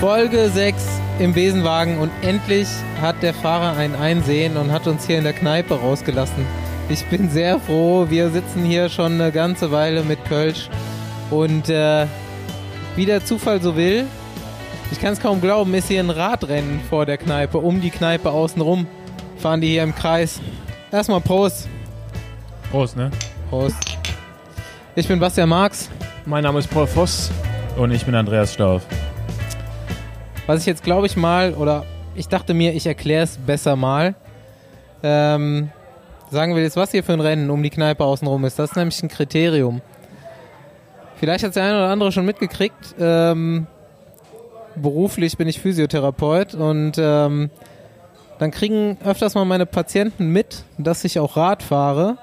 Folge 6 im Besenwagen und endlich hat der Fahrer ein Einsehen und hat uns hier in der Kneipe rausgelassen. Ich bin sehr froh. Wir sitzen hier schon eine ganze Weile mit Kölsch und äh, wie der Zufall so will, ich kann es kaum glauben, ist hier ein Radrennen vor der Kneipe, um die Kneipe außenrum. Fahren die hier im Kreis. Erstmal Prost. Prost, ne? Prost. Ich bin Bastian Marx. Mein Name ist Paul Voss. Und ich bin Andreas Stauf. Was ich jetzt glaube ich mal, oder ich dachte mir, ich erkläre es besser mal. Ähm, sagen wir jetzt, was hier für ein Rennen um die Kneipe außenrum ist. Das ist nämlich ein Kriterium. Vielleicht hat der eine oder andere schon mitgekriegt. Ähm, beruflich bin ich Physiotherapeut und ähm, dann kriegen öfters mal meine Patienten mit, dass ich auch Rad fahre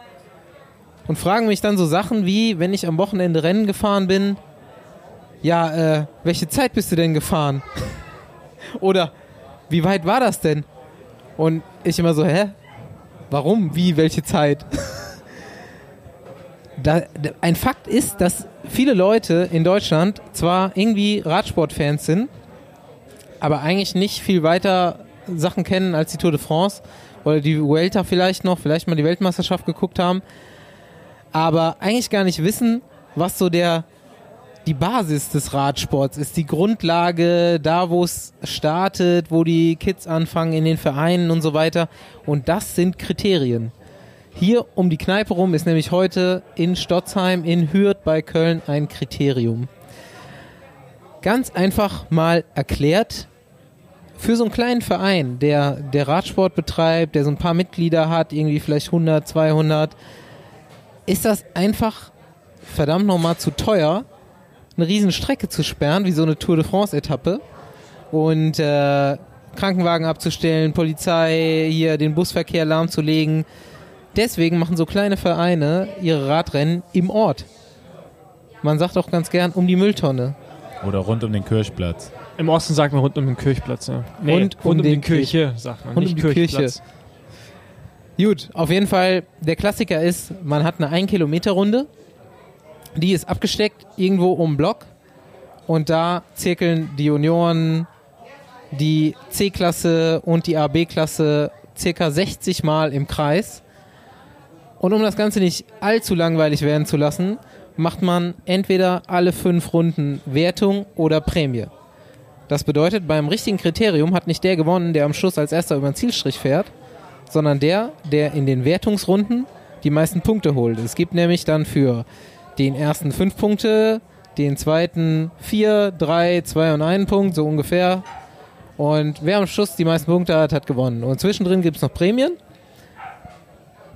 und fragen mich dann so Sachen wie, wenn ich am Wochenende Rennen gefahren bin, ja, äh, welche Zeit bist du denn gefahren? Oder wie weit war das denn? Und ich immer so, hä? Warum? Wie? Welche Zeit? da, ein Fakt ist, dass viele Leute in Deutschland zwar irgendwie Radsportfans sind, aber eigentlich nicht viel weiter Sachen kennen als die Tour de France oder die Vuelta vielleicht noch, vielleicht mal die Weltmeisterschaft geguckt haben, aber eigentlich gar nicht wissen, was so der die Basis des Radsports ist, die Grundlage, da wo es startet, wo die Kids anfangen in den Vereinen und so weiter. Und das sind Kriterien. Hier um die Kneipe rum ist nämlich heute in Stotzheim, in Hürth bei Köln ein Kriterium. Ganz einfach mal erklärt, für so einen kleinen Verein, der, der Radsport betreibt, der so ein paar Mitglieder hat, irgendwie vielleicht 100, 200, ist das einfach verdammt nochmal zu teuer, eine riesen Strecke zu sperren, wie so eine Tour de France-Etappe und äh, Krankenwagen abzustellen, Polizei hier den Busverkehr lahmzulegen. Deswegen machen so kleine Vereine ihre Radrennen im Ort. Man sagt auch ganz gern um die Mülltonne. Oder rund um den Kirchplatz. Im Osten sagt man rund um den Kirchplatz. Ja. Nee, rund, rund um, den die Kirche, sagt man. Rund nicht um die Kirche. Kirchplatz. Gut, auf jeden Fall, der Klassiker ist, man hat eine 1-Kilometer-Runde, die ist abgesteckt irgendwo um Block und da zirkeln die Junioren, die C-Klasse und die AB-Klasse circa 60 Mal im Kreis. Und um das Ganze nicht allzu langweilig werden zu lassen, macht man entweder alle fünf Runden Wertung oder Prämie. Das bedeutet, beim richtigen Kriterium hat nicht der gewonnen, der am Schluss als erster über den Zielstrich fährt, sondern der, der in den Wertungsrunden die meisten Punkte holt. Es gibt nämlich dann für den ersten fünf Punkte, den zweiten vier, drei, zwei und einen Punkt, so ungefähr. Und wer am Schluss die meisten Punkte hat, hat gewonnen. Und zwischendrin gibt es noch Prämien.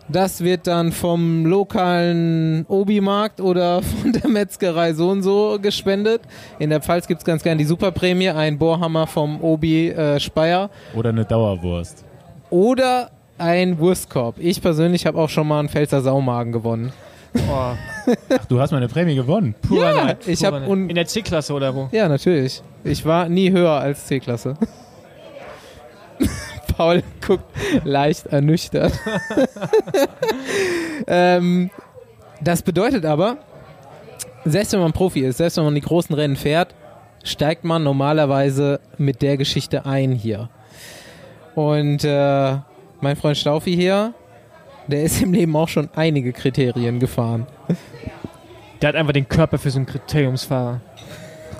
Das wird dann vom lokalen Obi-Markt oder von der Metzgerei so und so gespendet. In der Pfalz gibt es ganz gern die Superprämie, ein Bohrhammer vom Obi äh, Speyer. Oder eine Dauerwurst. Oder ein Wurstkorb. Ich persönlich habe auch schon mal einen Pfälzer Saumagen gewonnen. Oh, Ach, du hast meine Prämie gewonnen. purer Ja, Neid, ich purer hab Neid. un- In der C-Klasse oder wo? Ja, natürlich. Ich war nie höher als C-Klasse. Paul guckt leicht ernüchtert. ähm, das bedeutet aber, selbst wenn man Profi ist, selbst wenn man die großen Rennen fährt, steigt man normalerweise mit der Geschichte ein hier. Und äh, mein Freund Staufi hier, der ist im Leben auch schon einige Kriterien gefahren. Der hat einfach den Körper für so einen Kriteriumsfahrer.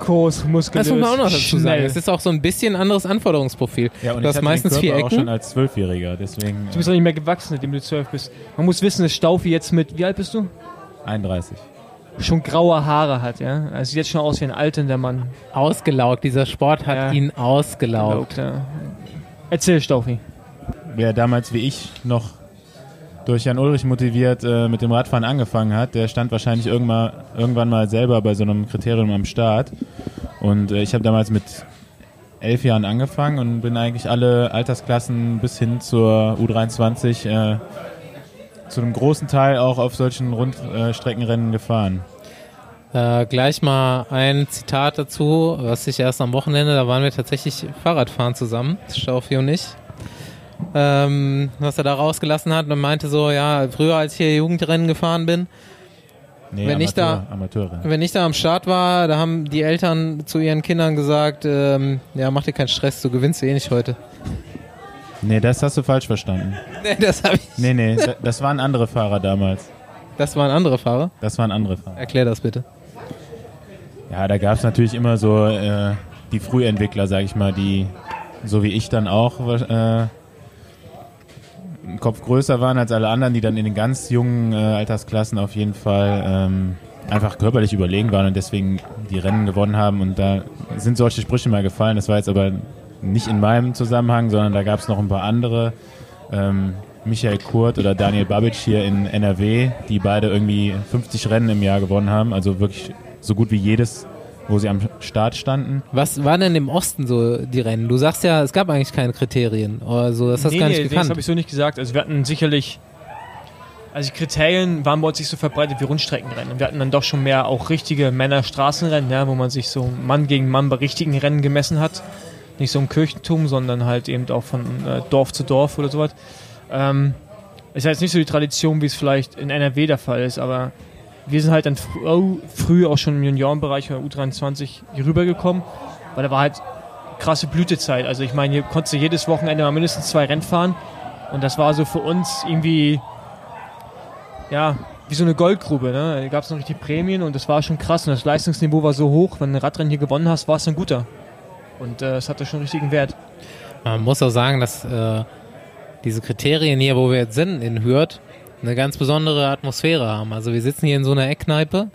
Groß, muskulös, Das muss man auch noch dazu sagen. schnell. Es ist auch so ein bisschen anderes Anforderungsprofil. Ja, und Du ich hast hatte meistens den vier Körper auch Ecken. schon als Zwölfjähriger, deswegen Du bist doch nicht mehr gewachsen, seitdem du zwölf bist. Man muss wissen, dass Staufi jetzt mit, wie alt bist du? äh, 31. Schon graue Haare hat, ja. Also sieht jetzt schon aus wie ein alternder Mann. Ausgelaugt. Dieser Sport hat Ja. ihn ausgelaugt. Ja. Erzähl, Staufi. Wer damals wie ich noch durch Jan Ulrich motiviert äh, mit dem Radfahren angefangen hat, der stand wahrscheinlich irgendwann, irgendwann mal selber bei so einem Kriterium am Start. Und äh, ich habe damals mit elf Jahren angefangen und bin eigentlich alle Altersklassen bis hin zur U23 äh, zu einem großen Teil auch auf solchen Rundstreckenrennen gefahren. Äh, gleich mal ein Zitat dazu, was ich erst am Wochenende, da waren wir tatsächlich Fahrradfahren zusammen, Staufi und ich. Ähm, was er da rausgelassen hat und meinte so, ja, früher als ich hier Jugendrennen gefahren bin, Nee, Wenn ich da- Amateure. Wenn ich da am Start war, da haben die Eltern zu ihren Kindern gesagt, ähm, ja, mach dir keinen Stress, du gewinnst eh nicht heute. Nee, das hast du falsch verstanden. Nee, das habe ich. Nee, nee, da- das waren andere Fahrer damals. Das waren andere Fahrer. Das waren andere Fahrer. Erklär das bitte. Ja, da gab es natürlich immer so äh, die Frühentwickler, sag ich mal, die so wie ich dann auch äh, einen Kopf größer waren als alle anderen, die dann in den ganz jungen äh, Altersklassen auf jeden Fall ähm, einfach körperlich überlegen waren und deswegen die Rennen gewonnen haben. Und da sind solche Sprüche mal gefallen. Das war jetzt aber nicht in meinem Zusammenhang, sondern da gab es noch ein paar andere. Ähm, Michael Kurt oder Daniel Babic hier in NRW, die beide irgendwie 50 Rennen im Jahr gewonnen haben. Also wirklich so gut wie jedes, wo sie am Start standen. Was waren denn im Osten so die Rennen? Du sagst ja, es gab eigentlich keine Kriterien oder so, das hast du nee, gar nee, nicht das gekannt. habe ich so nicht gesagt. Also wir hatten sicherlich, also die Kriterien waren bei uns nicht so verbreitet wie Rundstreckenrennen. Wir hatten dann doch schon mehr auch richtige Männer-Straßenrennen, ja, wo man sich so Mann gegen Mann bei richtigen Rennen gemessen hat. Nicht so im Kirchentum, sondern halt eben auch von äh, Dorf zu Dorf oder sowas. Ähm, ist ja jetzt nicht so die Tradition, wie es vielleicht in NRW der Fall ist, aber wir sind halt dann fr oh, früh auch schon im Juniorenbereich oder U23 hier rübergekommen, weil da war halt krasse Blütezeit. Also ich meine, hier konntest du jedes Wochenende mal mindestens zwei Rennen fahren und das war so für uns irgendwie, ja, wie so eine Goldgrube. Ne? Da gab es noch richtig Prämien und das war schon krass und das Leistungsniveau war so hoch, wenn du ein Radrennen hier gewonnen hast, war es ein guter. Und äh, es hatte schon richtigen Wert. Man muss auch sagen, dass äh, diese Kriterien hier, wo wir jetzt sind, in Hürth, eine ganz besondere Atmosphäre haben. Also wir sitzen hier in so einer Eckkneipe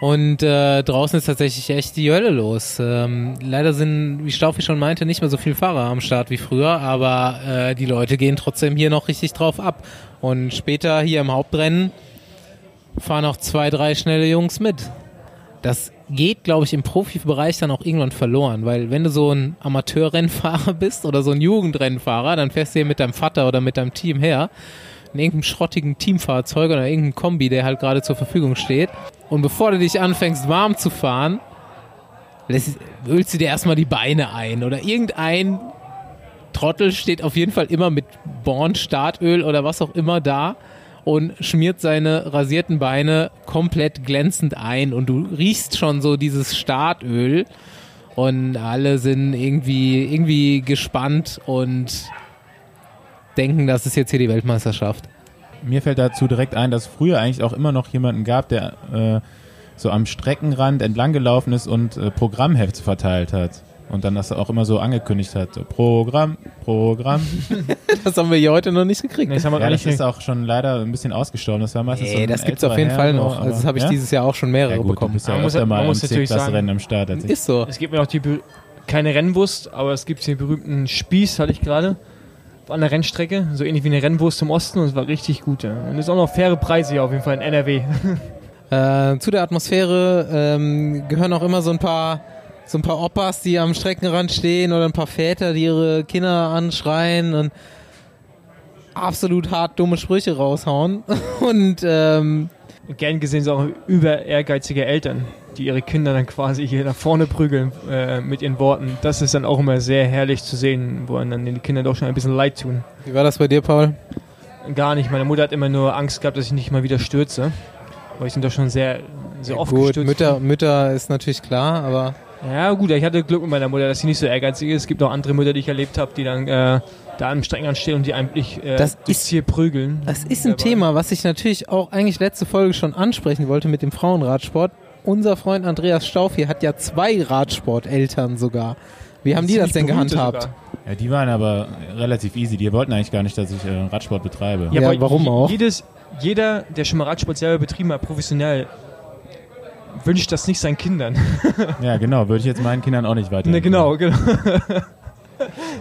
und äh, draußen ist tatsächlich echt die Hölle los. Ähm, leider sind, wie Staufi schon meinte, nicht mehr so viele Fahrer am Start wie früher, aber äh, die Leute gehen trotzdem hier noch richtig drauf ab. Und später hier im Hauptrennen fahren noch zwei, drei schnelle Jungs mit. Das geht, glaube ich, im Profibereich dann auch irgendwann verloren, weil wenn du so ein Amateurrennfahrer bist oder so ein Jugendrennfahrer, dann fährst du hier mit deinem Vater oder mit deinem Team her, in irgendeinem schrottigen Teamfahrzeug oder irgendeinem Kombi, der halt gerade zur Verfügung steht. Und bevor du dich anfängst, warm zu fahren, lässt, ölst du dir erstmal die Beine ein oder irgendein Trottel steht auf jeden Fall immer mit Born Startöl oder was auch immer da und schmiert seine rasierten Beine komplett glänzend ein und du riechst schon so dieses Startöl und alle sind irgendwie irgendwie gespannt und denken, das ist jetzt hier die Weltmeisterschaft. Mir fällt dazu direkt ein, dass es früher eigentlich auch immer noch jemanden gab, der äh, so am Streckenrand entlang gelaufen ist und äh, Programmhefte verteilt hat. Und dann das auch immer so angekündigt hat. So, Programm, Programm. Das haben wir hier heute noch nicht gekriegt. Nee, das haben wir Ja, das ist auch schon leider ein bisschen ausgestorben. Das war meistens so Nee, ein das gibt's älterer auf jeden Herr Fall so, noch. Also das habe ich ja? dieses Jahr auch schon mehrere Ja gut, du bekommen. bist ja Man muss- mal man im muss natürlich sagen- C-Klasse-Rennen am Start. Ist so. Es gibt mir auch die keine Rennwurst, aber es gibt den berühmten Spieß, hatte ich gerade, an der Rennstrecke, so ähnlich wie eine Rennwurst im Osten und es war richtig gut. Ja. Und es ist auch noch faire Preise hier auf jeden Fall in NRW. Äh, zu der Atmosphäre ähm, gehören auch immer so ein paar so ein paar Oppas, die am Streckenrand stehen oder ein paar Väter, die ihre Kinder anschreien und absolut hart dumme Sprüche raushauen. Und ähm, gern gesehen sind auch über ehrgeizige Eltern, die ihre Kinder dann quasi hier nach vorne prügeln äh, mit ihren Worten. Das ist dann auch immer sehr herrlich zu sehen, wo dann den Kindern doch schon ein bisschen leid tun. wie war das bei dir, Paul? Gar nicht. Meine Mutter hat immer nur Angst gehabt, dass ich nicht mal wieder stürze. Weil ich sind doch schon sehr, sehr oft Gut, gestürzt. Mütter, Mütter ist natürlich klar, aber Ja, gut, ich hatte Glück mit meiner Mutter, dass sie nicht so ehrgeizig ist. Es gibt auch andere Mütter, die ich erlebt habe, die dann äh, da am Streckenrand stehen und die eigentlich äh, Das durchs Ziel prügeln. Das ist ein. Thema, was ich natürlich auch eigentlich letzte Folge schon ansprechen wollte mit dem Frauenradsport. Unser Freund Andreas Stauf hier hat ja zwei Radsporteltern sogar. Wie haben die das denn gehandhabt? sogar. Ja, die waren aber relativ easy. Die wollten eigentlich gar nicht, dass ich äh, Radsport betreibe. Ja, aber warum auch? Jedes, jeder, der schon mal Radsport selber betrieben hat, professionell, wünscht das nicht seinen Kindern. Ja, genau. Würde ich jetzt meinen Kindern auch nicht weiter. ne, genau, genau.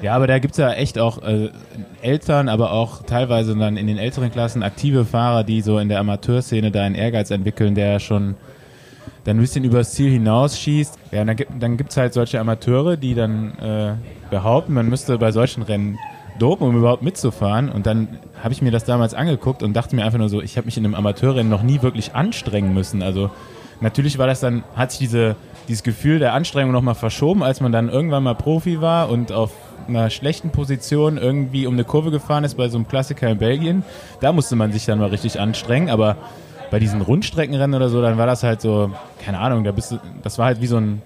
Ja, aber da gibt's ja echt auch äh, Eltern, aber auch teilweise dann in den älteren Klassen aktive Fahrer, die so in der Amateurszene da einen Ehrgeiz entwickeln, der schon dann ein bisschen übers Ziel hinausschießt. Ja, dann, gibt, dann halt solche Amateure, die dann äh, behaupten, man müsste bei solchen Rennen dopen, um überhaupt mitzufahren. Und dann habe ich mir das damals angeguckt und dachte mir einfach nur so, ich habe mich in einem Amateurrennen noch nie wirklich anstrengen müssen. Also natürlich war das dann, hat sich diese, dieses Gefühl der Anstrengung nochmal verschoben, als man dann irgendwann mal Profi war und auf einer schlechten Position irgendwie um eine Kurve gefahren ist bei so einem Klassiker in Belgien. Da musste man sich dann mal richtig anstrengen, aber bei diesen Rundstreckenrennen oder so, dann war das halt so, keine Ahnung, da bist du, das war halt wie so ein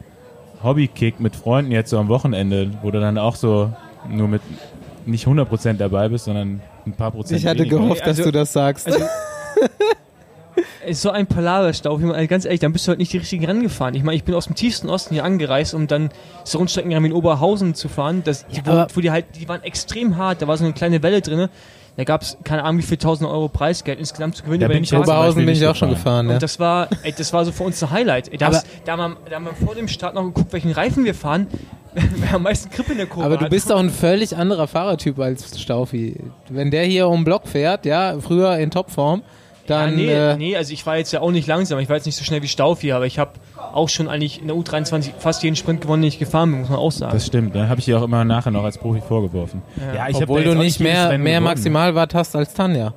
Hobbykick mit Freunden jetzt so am Wochenende, wo du dann auch so nur mit nicht 100% dabei bist, sondern ein paar Prozent. Ich hatte weniger. gehofft, dass Also- du das sagst. Also, ist so ein Palaverstau, wie man, ganz ehrlich, dann bist du halt nicht die richtigen Rennen gefahren. Ich meine, ich bin aus dem tiefsten Osten hier angereist, um dann so Rundstreckenrennen in Oberhausen zu fahren. Das, die, wo, wo die halt, die waren extrem hart, da war so eine kleine Welle drin. Da gab es, keine Ahnung, wie viel tausend Euro Preisgeld insgesamt zu gewinnen. Da bin ich Oberhausen bin ich auch schon gefahren. gefahren, ja. Und das war, ey, das war so für uns ein Highlight. Ey, Da, Aber- da, haben wir, da haben wir vor dem Start noch geguckt, welchen Reifen wir fahren. Wer am meisten Grip in der Kurve Aber du bist doch ein völlig anderer Fahrertyp als Staufi. Wenn der hier um den Block fährt, ja, früher in Topform, dann ja, nee, äh, nee, also ich war jetzt ja auch nicht langsam, ich war jetzt nicht so schnell wie Staufi, aber ich habe auch schon eigentlich in der U23 fast jeden Sprint gewonnen, den ich gefahren bin, muss man auch sagen. Das stimmt, da habe ich dir auch immer nachher noch als Profi vorgeworfen. Ja. ich hab obwohl du nicht mehr, mehr. Maximalwatt hast als Tanja.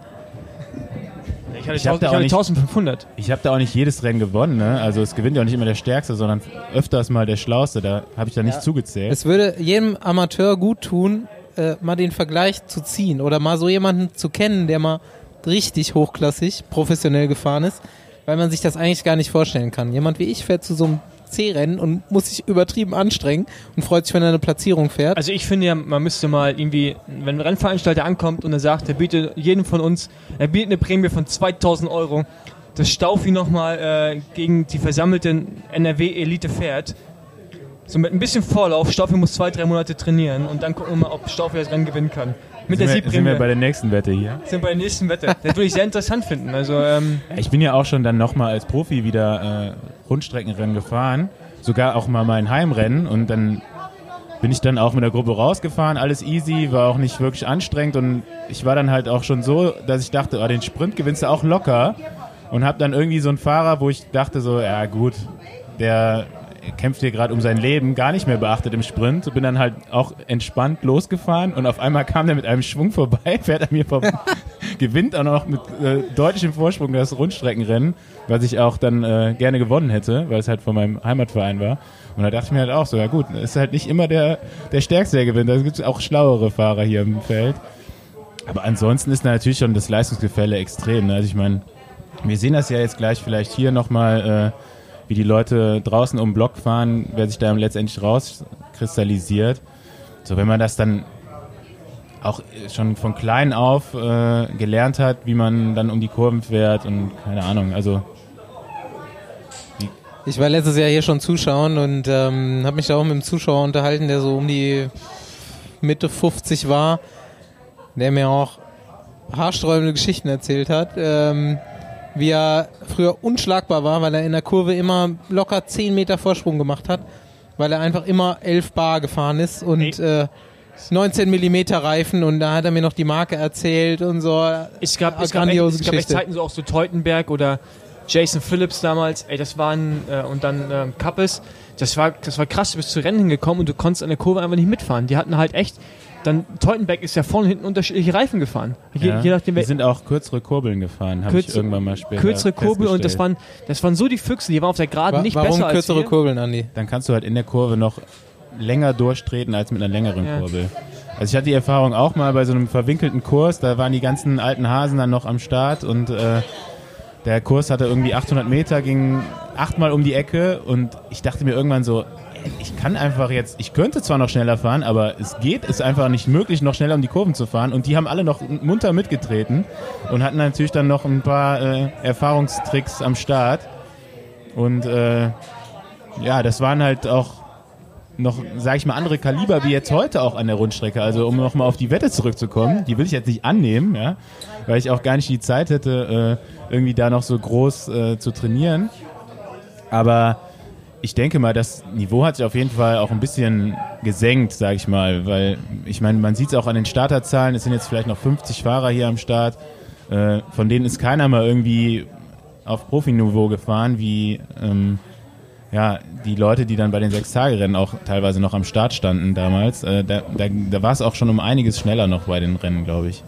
ich hatte, ich hab tausend- da ich auch hatte nicht- 1500. Ich habe da auch nicht jedes Rennen gewonnen, ne? Also es gewinnt ja auch nicht immer der Stärkste, sondern öfters mal der Schlauste. Da habe ich da nicht zugezählt. Es würde jedem Amateur gut tun, äh, mal den Vergleich zu ziehen oder mal so jemanden zu kennen, der mal richtig hochklassig, professionell gefahren ist, weil man sich das eigentlich gar nicht vorstellen kann. Jemand wie ich fährt zu so einem C-Rennen und muss sich übertrieben anstrengen und freut sich, wenn er eine Platzierung fährt. Also ich finde ja, man müsste mal irgendwie, wenn ein Rennveranstalter ankommt und er sagt, er bietet jedem von uns, er bietet eine Prämie von 2000 Euro, dass Staufi nochmal äh, gegen die versammelte NRW-Elite fährt. So mit ein bisschen Vorlauf, Staufi muss zwei, drei Monate trainieren und dann gucken wir mal, ob Staufi das Rennen gewinnen kann. Mit der sind, wir, sind Siegprämie. wir bei der nächsten Wette hier. sind bei der nächsten Wette. Das würde ich sehr interessant finden. Also, ähm, Ich bin ja auch schon dann nochmal als Profi wieder äh, Rundstreckenrennen gefahren. Sogar auch mal mein Heimrennen. Und dann bin ich dann auch mit der Gruppe rausgefahren. Alles easy, war auch nicht wirklich anstrengend. Und ich war dann halt auch schon so, dass ich dachte, oh, den Sprint gewinnst du auch locker. Und hab dann irgendwie so einen Fahrer, wo ich dachte so, ja gut, der kämpft hier gerade um sein Leben, gar nicht mehr beachtet im Sprint. Bin dann halt auch entspannt losgefahren und auf einmal kam der mit einem Schwung vorbei, fährt an mir vorbei, gewinnt auch noch mit äh, deutlichem Vorsprung das Rundstreckenrennen, was ich auch dann äh, gerne gewonnen hätte, weil es halt von meinem Heimatverein war. Und da dachte ich mir halt auch so, ja gut, ist halt nicht immer der, der Stärkste, der gewinnt. Da gibt es auch schlauere Fahrer hier im Feld. Aber ansonsten ist natürlich schon das Leistungsgefälle extrem. Ne? Also ich meine, wir sehen das ja jetzt gleich vielleicht hier nochmal, äh, wie die Leute draußen um den Block fahren, wer sich da letztendlich rauskristallisiert. So, wenn man das dann auch schon von klein auf äh, gelernt hat, wie man dann um die Kurven fährt und keine Ahnung, also Ich war letztes Jahr hier schon zuschauen und ähm, habe mich da auch mit einem Zuschauer unterhalten, der so um die Mitte 50 war, der mir auch haarsträubende Geschichten erzählt hat, ähm, wie er früher unschlagbar war, weil er in der Kurve immer locker 10 Meter Vorsprung gemacht hat, weil er einfach immer 11 Bar gefahren ist und äh, 19 Millimeter Reifen und da hat er mir noch die Marke erzählt und so. es gab, es gab, echt, es gab echt. Zeiten, so auch so Teutenberg oder Jason Phillips damals, ey, das waren, äh, und dann ähm, Kappes, das war, das war krass, du bist zu Rennen hingekommen und du konntest an der Kurve einfach nicht mitfahren. Die hatten halt echt, dann Teutenberg ist ja vorne und hinten unterschiedliche Reifen gefahren. Je, ja, je nachdem, die wer, sind auch kürzere Kurbeln gefahren, habe ich irgendwann mal später kürzere Kurbel und das waren, das waren so die Füchse, die waren auf der Geraden Wa nicht warum besser als kürzere wir. Kurbeln, Andi? dann kannst du halt in der Kurve noch länger durchtreten als mit einer längeren Ja. Kurbel. Also ich hatte die Erfahrung auch mal bei so einem verwinkelten Kurs, da waren die ganzen alten Hasen dann noch am Start und äh, der Kurs hatte irgendwie 800 Meter, ging achtmal um die Ecke und ich dachte mir irgendwann so, ich kann einfach jetzt, ich könnte zwar noch schneller fahren, aber es geht, ist einfach nicht möglich, noch schneller um die Kurven zu fahren und die haben alle noch munter mitgetreten und hatten natürlich dann noch ein paar äh, Erfahrungstricks am Start und äh, ja, das waren halt auch noch, sag ich mal, andere Kaliber wie jetzt heute auch an der Rundstrecke. Also um nochmal auf die Wette zurückzukommen, die will ich jetzt nicht annehmen, ja, weil ich auch gar nicht die Zeit hätte, äh, irgendwie da noch so groß äh, zu trainieren. Aber ich denke mal, das Niveau hat sich auf jeden Fall auch ein bisschen gesenkt, sag ich mal, weil ich meine, man sieht es auch an den Starterzahlen, es sind jetzt vielleicht noch 50 Fahrer hier am Start, äh, von denen ist keiner mal irgendwie auf Profiniveau gefahren, wie ähm, ja, die Leute, die dann bei den Sechs-Tage-Rennen auch teilweise noch am Start standen damals, äh, da, da, da war es auch schon um einiges schneller noch bei den Rennen, glaube ich.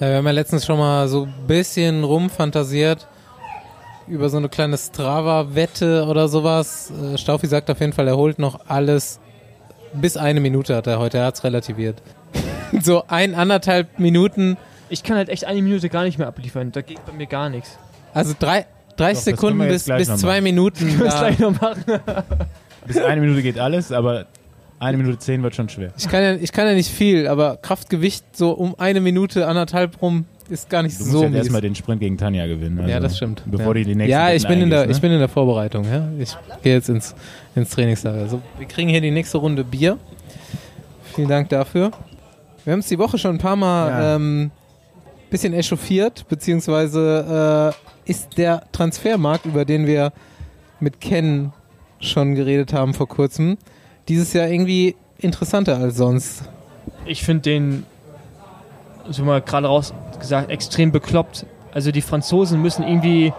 Ja, wir haben ja letztens schon mal so ein bisschen rumfantasiert über so eine kleine Strava-Wette oder sowas. Äh, Staufi sagt auf jeden Fall, er holt noch alles. Bis eine Minute hat er heute, er hat's relativiert. so ein, anderthalb Minuten Ich kann halt echt eine Minute gar nicht mehr abliefern. Da geht bei mir gar nichts. Also drei, 30 Doch, Sekunden können wir bis, bis zwei machen. Minuten. Muss Da, gleich noch machen. Bis eine Minute geht alles, aber eine Minute zehn wird schon schwer. ich, kann ja, ich kann ja nicht viel, aber Kraftgewicht so um eine Minute, anderthalb rum ist gar nicht Du musst so jetzt mies. erstmal den Sprint gegen Tanja gewinnen. Also, ja, das stimmt. Bevor ja. die die nächsten Ja, ich bin, in der, eingehst, ich bin in der Vorbereitung. Ja? Ich gehe jetzt ins, ins Trainingslager. Also, wir kriegen hier die nächste Runde Bier. Vielen Dank dafür. Wir haben es die Woche schon ein paar Mal Ja. ähm, bisschen echauffiert, beziehungsweise äh, ist der Transfermarkt, über den wir mit Ken schon geredet haben vor kurzem, dieses Jahr irgendwie interessanter als sonst. Ich finde den, so mal gerade raus gesagt, extrem bekloppt. Also die Franzosen müssen irgendwie,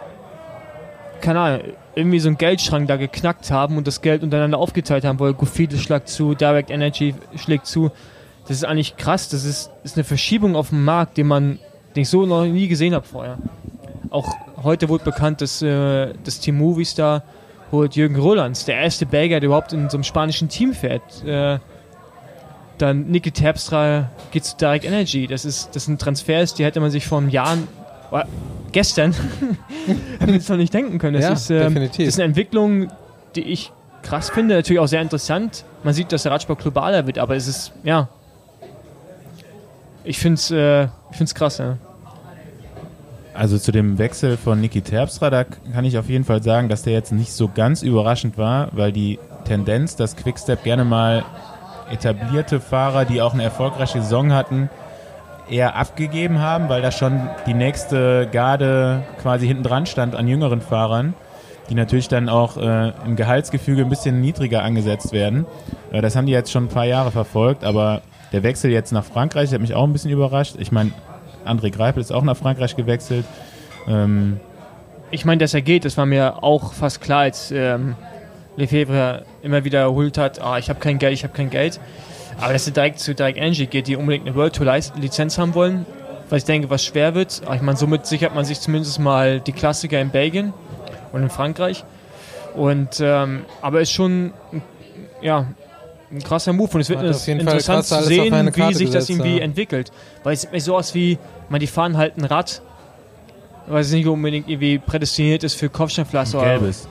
keine Ahnung, irgendwie so einen Geldschrank da geknackt haben und das Geld untereinander aufgeteilt haben, weil Gofide schlägt zu, Direct Energy schlägt zu. Das ist eigentlich krass. Das ist, ist eine Verschiebung auf dem Markt, den man, den ich so noch nie gesehen habe vorher. Auch heute wurde bekannt, dass äh, das Team Movistar holt Jürgen Rolands, der erste Belgier, der überhaupt in so einem spanischen Team fährt. Äh, dann Niki Terpstra geht zu Direct Energy. Das ist, das sind Transfers, die hätte man sich vor einem Jahr, äh, gestern, hätte man es noch nicht denken können. Das, Ja, ist, ähm, definitiv. das ist eine Entwicklung, die ich krass finde, natürlich auch sehr interessant. Man sieht, dass der Radsport globaler wird, aber es ist, ja, ich finde es äh, ich find's krass, ja. Also zu dem Wechsel von Niki Terpstra, da kann ich auf jeden Fall sagen, dass der jetzt nicht so ganz überraschend war, weil die Tendenz, dass Quickstep gerne mal etablierte Fahrer, die auch eine erfolgreiche Saison hatten, eher abgegeben haben, weil da schon die nächste Garde quasi hinten dran stand an jüngeren Fahrern, die natürlich dann auch äh, im Gehaltsgefüge ein bisschen niedriger angesetzt werden. Äh, das haben die jetzt schon ein paar Jahre verfolgt, aber der Wechsel jetzt nach Frankreich hat mich auch ein bisschen überrascht. Ich meine, André Greipel ist auch nach Frankreich gewechselt. Ähm, Ich meine, dass er geht, das war mir auch fast klar, als ähm, Lefebvre immer wiederholt hat, ah, ich habe kein Geld, ich habe kein Geld. Aber dass er direkt zu Direct Energy geht, die unbedingt eine World Tour Liz- Lizenz haben wollen, was ich denke, was schwer wird. Aber ich meine, somit sichert man sich zumindest mal die Klassiker in Belgien und in Frankreich. Und ähm, aber ist schon ja ein krasser Move und es wird Hat auf jeden Fall interessant krass zu sehen, wie Karte sich das irgendwie ja. entwickelt. Weil es sieht mir so aus wie, man die fahren halt ein Rad, weil es nicht unbedingt irgendwie prädestiniert ist für Kopfsteinpflaster. oder gelbes.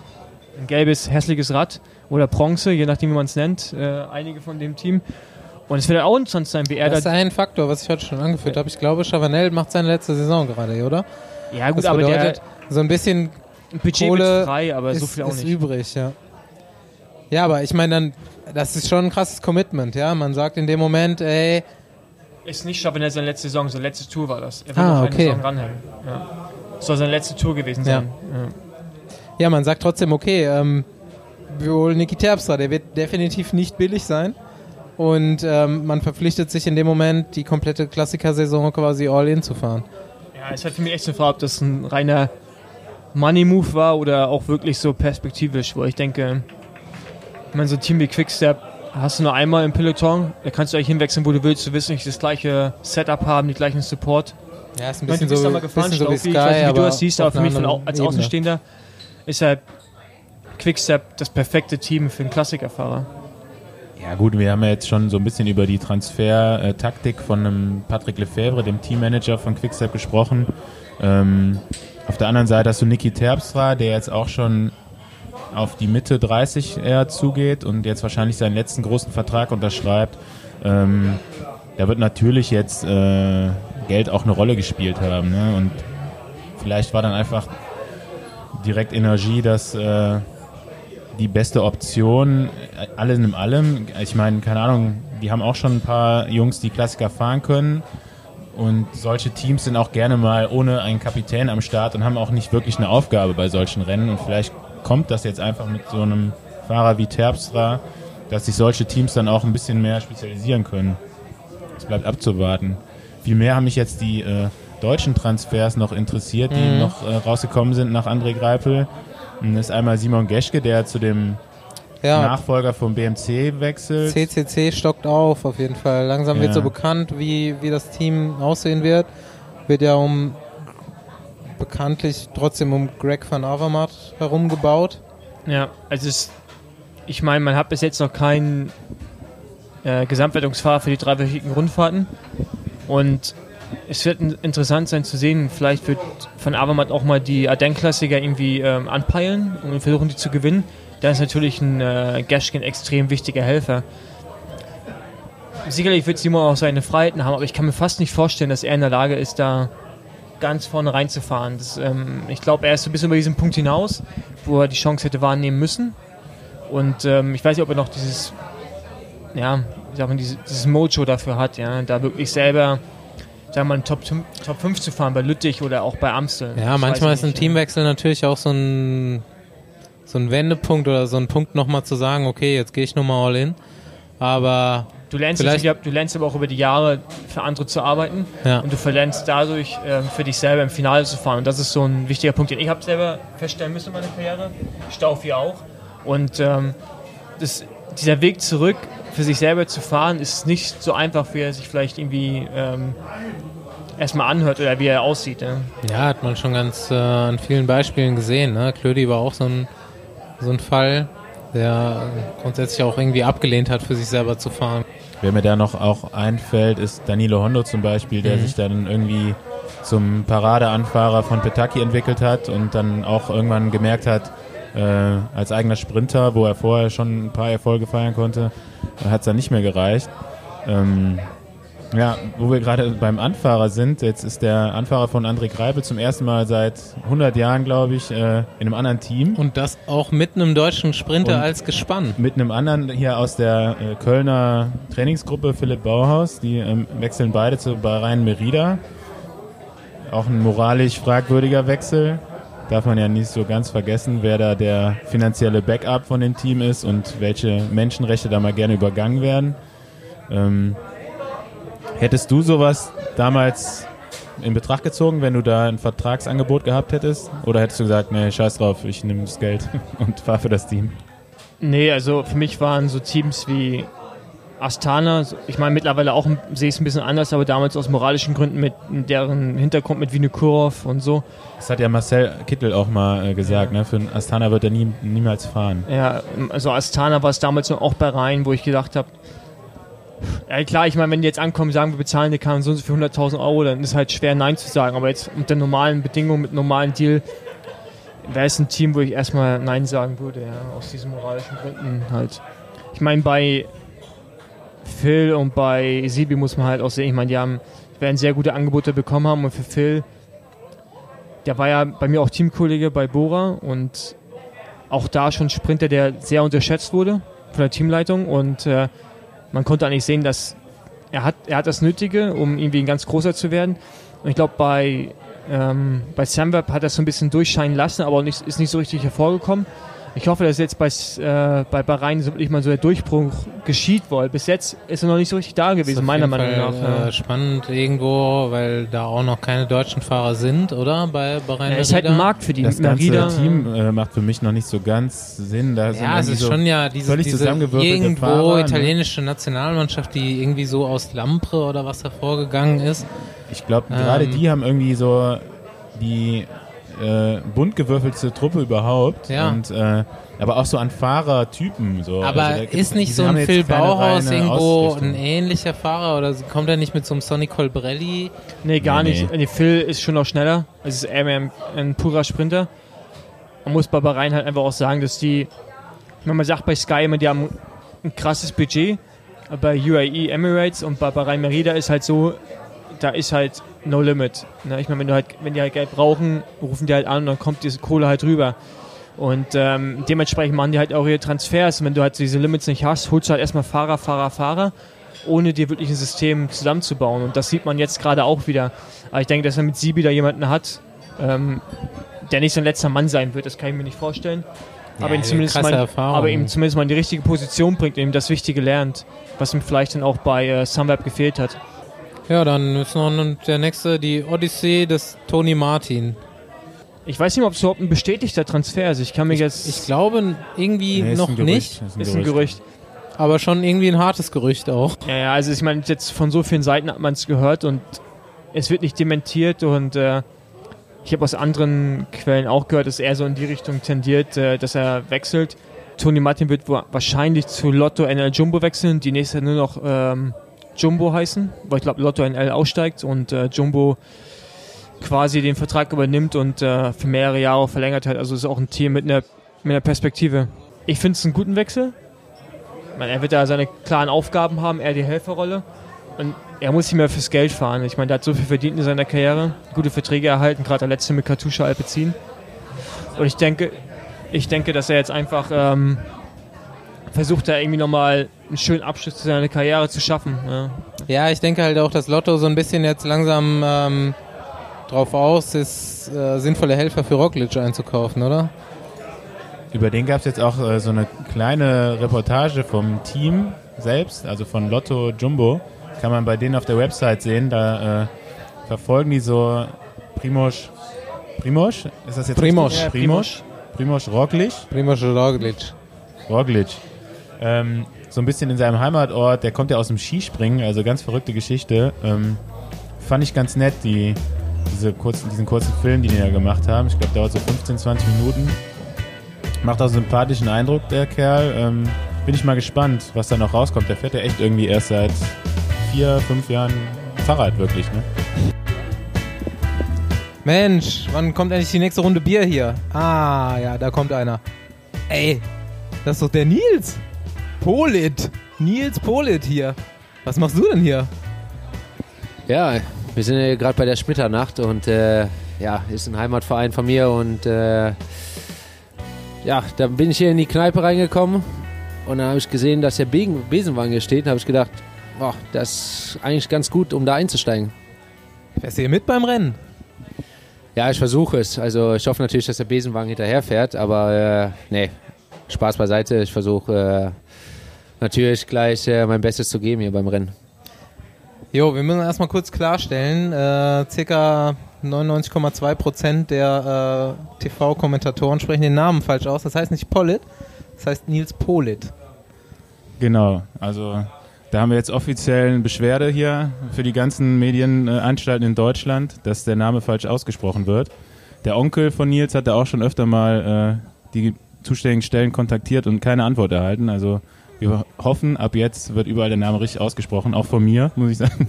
Ein gelbes, hässliches Rad oder Bronze, je nachdem, wie man es nennt, äh, einige von dem Team. Und es wird auch interessant sein, wie er Das ist da. ein Faktor, was ich heute schon angeführt habe. Ich glaube, Chavanel macht seine letzte Saison gerade, oder? Ja, gut, Das aber der so ein bisschen Budget Kohle frei, aber so ist, viel auch ist nicht. übrig, ja. Ja, aber ich meine dann, das ist schon ein krasses Commitment, ja. Man sagt in dem Moment, ey, Ist nicht Chavanel seine letzte Saison, seine letzte Tour war das. Er wird Ah, noch eine okay. Saison ranhängen. Ja. Soll seine letzte Tour gewesen sein. Ja. ja, man sagt trotzdem, okay, ähm, wir holen Niki Terpstra, der wird definitiv nicht billig sein. Und ähm, man verpflichtet sich in dem Moment, die komplette Klassikersaison quasi all in zu fahren. Ja, es hat für mich echt so eine Frage, ob das ein reiner Money-Move war oder auch wirklich so perspektivisch, wo ich denke, ich meine, so ein Team wie Quickstep hast du nur einmal im Peloton, da kannst du eigentlich hinwechseln, wo du willst, du willst nicht das gleiche Setup haben, den gleichen Support. Ja, ist ein Ich meine, bisschen du bist so, da mal gefahren, bisschen so wie Sky, ich weiß nicht, wie du das siehst, aber für mich von, als Ebene. Außenstehender ist halt Quickstep das perfekte Team für einen Klassikerfahrer. Ja gut, wir haben ja jetzt schon so ein bisschen über die Transfer-Taktik von einem Patrick Lefebvre, dem Teammanager von Quickstep, gesprochen. Ähm, auf der anderen Seite hast du Niki Terpstra, der jetzt auch schon auf die Mitte 30 eher zugeht und jetzt wahrscheinlich seinen letzten großen Vertrag unterschreibt. Ähm, da wird natürlich jetzt äh, Geld auch eine Rolle gespielt haben. Ne? Und vielleicht war dann einfach direkt Energie das äh, die beste Option, äh, alles in allem. Ich meine, keine Ahnung, die haben auch schon ein paar Jungs, die Klassiker fahren können. Und solche Teams sind auch gerne mal ohne einen Kapitän am Start und haben auch nicht wirklich eine Aufgabe bei solchen Rennen. Und vielleicht kommt das jetzt einfach mit so einem Fahrer wie Terpstra, dass sich solche Teams dann auch ein bisschen mehr spezialisieren können. Es bleibt abzuwarten. Viel mehr haben mich jetzt die äh, deutschen Transfers noch interessiert, die Mhm. noch äh, rausgekommen sind nach André Greipel. Und Das ist einmal Simon Geschke, der zu dem Ja, Nachfolger vom BMC wechselt. CCC stockt auf, auf jeden Fall. Langsam wird Ja. so bekannt, wie, wie das Team aussehen wird. Wird ja um bekanntlich trotzdem um Greg van Avermaet herumgebaut. Ja, also es, ich meine, man hat bis jetzt noch keinen äh, Gesamtwertungsfahrer für die dreiwöchigen Rundfahrten. Und es wird in- interessant sein zu sehen, vielleicht wird Van Avermaet auch mal die Ardennes-Klassiker irgendwie ähm, anpeilen und versuchen, die zu gewinnen. Da ist natürlich ein äh, Geschkin extrem wichtiger Helfer. Sicherlich wird Simon auch seine Freiheiten haben, aber ich kann mir fast nicht vorstellen, dass er in der Lage ist, da ganz vorne reinzufahren. Das, ähm, ich glaube, er ist so ein bisschen über diesen Punkt hinaus, wo er die Chance hätte wahrnehmen müssen. Und ähm, ich weiß nicht, ob er noch dieses, ja, wie sagt man, dieses, dieses Mojo dafür hat, ja, da wirklich selber, sagen wir mal, Top, Top 5 zu fahren bei Lüttich oder auch bei Amstel. Ja, Das manchmal ist ein ich nicht, Teamwechsel natürlich auch so ein, so ein Wendepunkt oder so ein Punkt nochmal zu sagen, okay, jetzt gehe ich nochmal all in. Aber Ja. Du lernst, Vielleicht- natürlich, du lernst aber auch über die Jahre für andere zu arbeiten ja, und du verlernst dadurch ähm, für dich selber im Finale zu fahren. Und das ist so ein wichtiger Punkt, den ich habe selber feststellen müssen in meiner Karriere. Staufi auch. Und ähm, das, dieser Weg zurück für sich selber zu fahren, ist nicht so einfach, wie er sich vielleicht irgendwie ähm, erstmal anhört oder wie er aussieht. Ja. ja, hat man schon ganz äh, an vielen Beispielen gesehen. Ne? Klödi war auch so ein, so ein Fall, der grundsätzlich auch irgendwie abgelehnt hat, für sich selber zu fahren. Wer mir da noch auch einfällt, ist Danilo Hondo zum Beispiel, der Mhm. sich dann irgendwie zum Paradeanfahrer von Petaki entwickelt hat und dann auch irgendwann gemerkt hat, äh, als eigener Sprinter, wo er vorher schon ein paar Erfolge feiern konnte, hat es dann nicht mehr gereicht. Ähm, ja, wo wir gerade beim Anfahrer sind, jetzt ist der Anfahrer von André Greipel zum ersten Mal seit 100 Jahren, glaube ich, äh, in einem anderen Team. Und das auch mit einem deutschen Sprinter Und- als Gespann. mit einem anderen hier aus der äh, Kölner Trainingsgruppe, Philipp Bauhaus. Die ähm, wechseln beide zu Bahrain Merida. Auch ein moralisch fragwürdiger Wechsel. Darf man ja nicht so ganz vergessen, wer da der finanzielle Backup von dem Team ist und welche Menschenrechte da mal gerne übergangen werden. Ähm, hättest du sowas damals in Betracht gezogen, wenn du da ein Vertragsangebot gehabt hättest? Oder hättest du gesagt, nee, scheiß drauf, ich nehme das Geld und fahre für das Team? Nee, also für mich waren so Teams wie Astana, ich meine mittlerweile auch sehe ich es ein bisschen anders, aber damals aus moralischen Gründen mit deren Hintergrund mit Vinokurov und so. Das hat ja Marcel Kittel auch mal äh, gesagt, ne? Für Astana wird er nie, niemals fahren. Ja, also Astana war es damals noch auch bei Rhein, wo ich gedacht habe, ja klar, ich meine, wenn die jetzt ankommen und sagen, wir bezahlen die und so für 100.000 Euro, dann ist halt schwer Nein zu sagen. Aber jetzt unter normalen Bedingungen, mit normalen Deal, wäre es ein Team, wo ich erstmal Nein sagen würde, ja, aus diesen moralischen Gründen halt. Ich meine, bei Phil und bei Sibi muss man halt auch sehen, ich meine, die haben, werden sehr gute Angebote bekommen haben und für Phil, der war ja bei mir auch Teamkollege bei Bora und auch da schon Sprinter, der sehr unterschätzt wurde von der Teamleitung und äh, man konnte eigentlich sehen, dass er hat, er hat das Nötige, um irgendwie ein ganz großer zu werden. Und ich glaube, bei, ähm, bei Samweb hat er so ein bisschen durchscheinen lassen, aber nicht, ist nicht so richtig hervorgekommen. Ich hoffe, dass jetzt bei, äh, bei Bahrain so wirklich mal so der Durchbruch geschieht, weil bis jetzt ist er noch nicht so richtig da Ist gewesen, auf meiner jeden Meinung Fall, nach. Äh, ja. spannend irgendwo, weil da auch noch keine deutschen Fahrer sind, oder? Bei Bahrain Er ist halt ein? Markt für die Das ganze Merida. Team äh, macht für mich noch nicht so ganz Sinn. Da sind Ja, es ist so schon ja diese, völlig diese irgendwo Fahrer, ne? italienische Nationalmannschaft, die irgendwie so aus Lampre oder was hervorgegangen ist. Ich glaube, Ähm. gerade die haben irgendwie so die äh, bunt gewürfelte Truppe überhaupt. Ja. Und, äh, aber auch so an Fahrertypen. So. Aber Also da gibt's- ist nicht so ein Phil Bauhaus irgendwo ein ähnlicher Fahrer oder kommt er nicht mit so einem Sonny Colbrelli? Nee, gar Nee, nicht. Nee, Phil ist schon noch schneller. Es ist eher mehr ein, ein purer Sprinter. Man muss bei Bahrain halt einfach auch sagen, dass die, wenn man sagt bei Sky immer, die haben ein krasses Budget. Bei UAE Emirates und bei Bahrain Merida ist halt so, da ist halt no limit. Ne? Ich meine, wenn, du halt, wenn die halt Geld brauchen, rufen die halt an und dann kommt diese Kohle halt rüber. Und ähm, dementsprechend machen die halt auch ihre Transfers. Und wenn du halt diese Limits nicht hast, holst du halt erstmal Fahrer, Fahrer, Fahrer, ohne dir wirklich ein System zusammenzubauen. Und das sieht man jetzt gerade auch wieder. Aber ich denke, dass er mit Sibi da jemanden hat, ähm, der nicht sein letzter Mann sein wird. Das kann ich mir nicht vorstellen. aber, ihn Ja, zumindest mal, Erfahrung. aber ihm zumindest mal in die richtige Position bringt ihm das Wichtige lernt, was ihm vielleicht dann auch bei äh, Sunweb gefehlt hat. Ja, dann ist noch der nächste, die Odyssee des Tony Martin. Ich weiß nicht, ob es überhaupt ein bestätigter Transfer ist. Ich kann mir jetzt. Ich glaube irgendwie Nee, ist noch ein Gerücht, nicht, ist ein Gerücht. aber schon irgendwie ein hartes Gerücht auch. Ja, ja, also ich meine, jetzt von so vielen Seiten hat man es gehört und es wird nicht dementiert und äh, ich habe aus anderen Quellen auch gehört, dass er so in die Richtung tendiert, äh, dass er wechselt. Tony Martin wird wa- wahrscheinlich zu Lotto NL Jumbo wechseln, die nächste nur noch ähm, Jumbo heißen, weil ich glaube Lotto NL aussteigt und äh, Jumbo quasi den Vertrag übernimmt und äh, für mehrere Jahre verlängert hat. Also ist auch ein Team mit einer, mit einer Perspektive. Ich finde es einen guten Wechsel. Meine, er wird da seine klaren Aufgaben haben, er die Helferrolle. Und er muss nicht mehr fürs Geld fahren. Ich meine, der hat so viel verdient in seiner Karriere, gute Verträge erhalten, gerade der letzte mit Katusha Alpecin. Und ich denke, ich denke, dass er jetzt einfach ähm, versucht, da irgendwie nochmal einen schönen Abschluss zu seiner Karriere zu schaffen. Ja. Ja, ich denke halt auch, dass Lotto so ein bisschen jetzt langsam ähm, drauf aus ist, äh, sinnvolle Helfer für Roglic einzukaufen, oder? Über den gab es jetzt auch äh, so eine kleine Reportage vom Team selbst, also von Lotto Jumbo. Kann man bei denen auf der Website sehen. Da äh, verfolgen die so Primoz. Primoz? Ist das jetzt Primoz. Primoz. Primoz Roglic. Primoz Roglic. Roglic. Ähm, so ein bisschen in seinem Heimatort. Der kommt ja aus dem Skispringen, also ganz verrückte Geschichte. Ähm, fand ich ganz nett, die, diese kurzen, diesen kurzen Film, den die da gemacht haben. Ich glaube, dauert so 15, 20 Minuten. Macht auch einen sympathischen Eindruck, der Kerl. Ähm, bin ich mal gespannt, was da noch rauskommt. Der fährt ja echt irgendwie erst seit vier, fünf Jahren Fahrrad, wirklich, ne? Mensch, wann kommt endlich die nächste Runde Bier hier? Ah, ja, da kommt einer. Ey, das ist doch der Nils. Polit. Nils Polit hier. Was machst du denn hier? Ja, wir sind ja gerade bei der Schmitternacht und äh, ja, ist ein Heimatverein von mir und äh, ja, dann bin ich hier in die Kneipe reingekommen und dann habe ich gesehen, dass der Begen Besenwagen hier steht und habe ich gedacht, boah, das ist eigentlich ganz gut, um da einzusteigen. Fährst du hier mit beim Rennen? Ja, ich versuche es. Also ich hoffe natürlich, dass der Besenwagen hinterherfährt, aber äh, nee, Spaß beiseite. Ich versuche äh, natürlich gleich äh, mein Bestes zu geben hier beim Rennen. Jo, wir müssen erstmal kurz klarstellen, äh, circa 99,2 Prozent der äh, TV-Kommentatoren sprechen den Namen falsch aus. Das heißt nicht Polit, das heißt Nils Polit. Genau, also da haben wir jetzt offiziell eine Beschwerde hier für die ganzen Medienanstalten in Deutschland, dass der Name falsch ausgesprochen wird. Der Onkel von Nils hat da auch schon öfter mal äh, die zuständigen Stellen kontaktiert und keine Antwort erhalten. Also wir hoffen, ab jetzt wird überall der Name richtig ausgesprochen, auch von mir, muss ich sagen.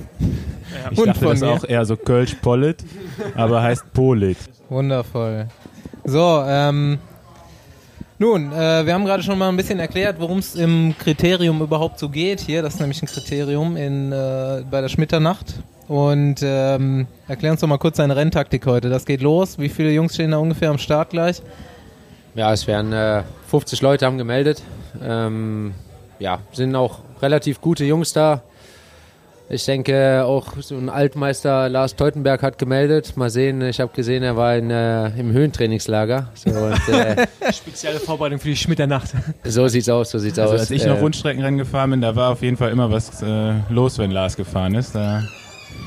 Ich Und dachte von das mir. auch eher so Kölsch Polit, aber heißt Polit. Wundervoll. So, ähm, nun, äh, wir haben gerade schon mal ein bisschen erklärt, worum es im Kriterium überhaupt so geht hier. Das ist nämlich ein Kriterium in, äh, bei der Schmitternacht. Und ähm, erklär uns doch mal kurz deine Renntaktik heute. Das geht los. Wie viele Jungs stehen da ungefähr am Start gleich? Ja, es werden äh, 50 Leute haben gemeldet. Ähm, ja, sind auch relativ gute Jungs da. Ich denke, auch so ein Altmeister Lars Teutenberg hat gemeldet. Mal sehen, ich habe gesehen, er war in, äh, im Höhentrainingslager. So, und, äh, Spezielle Vorbereitung für die Schmitternacht. so sieht's aus, so sieht's Also aus. als ich Äh, noch Rundstreckenrennen gefahren bin, da war auf jeden Fall immer was äh, los, wenn Lars gefahren ist. Da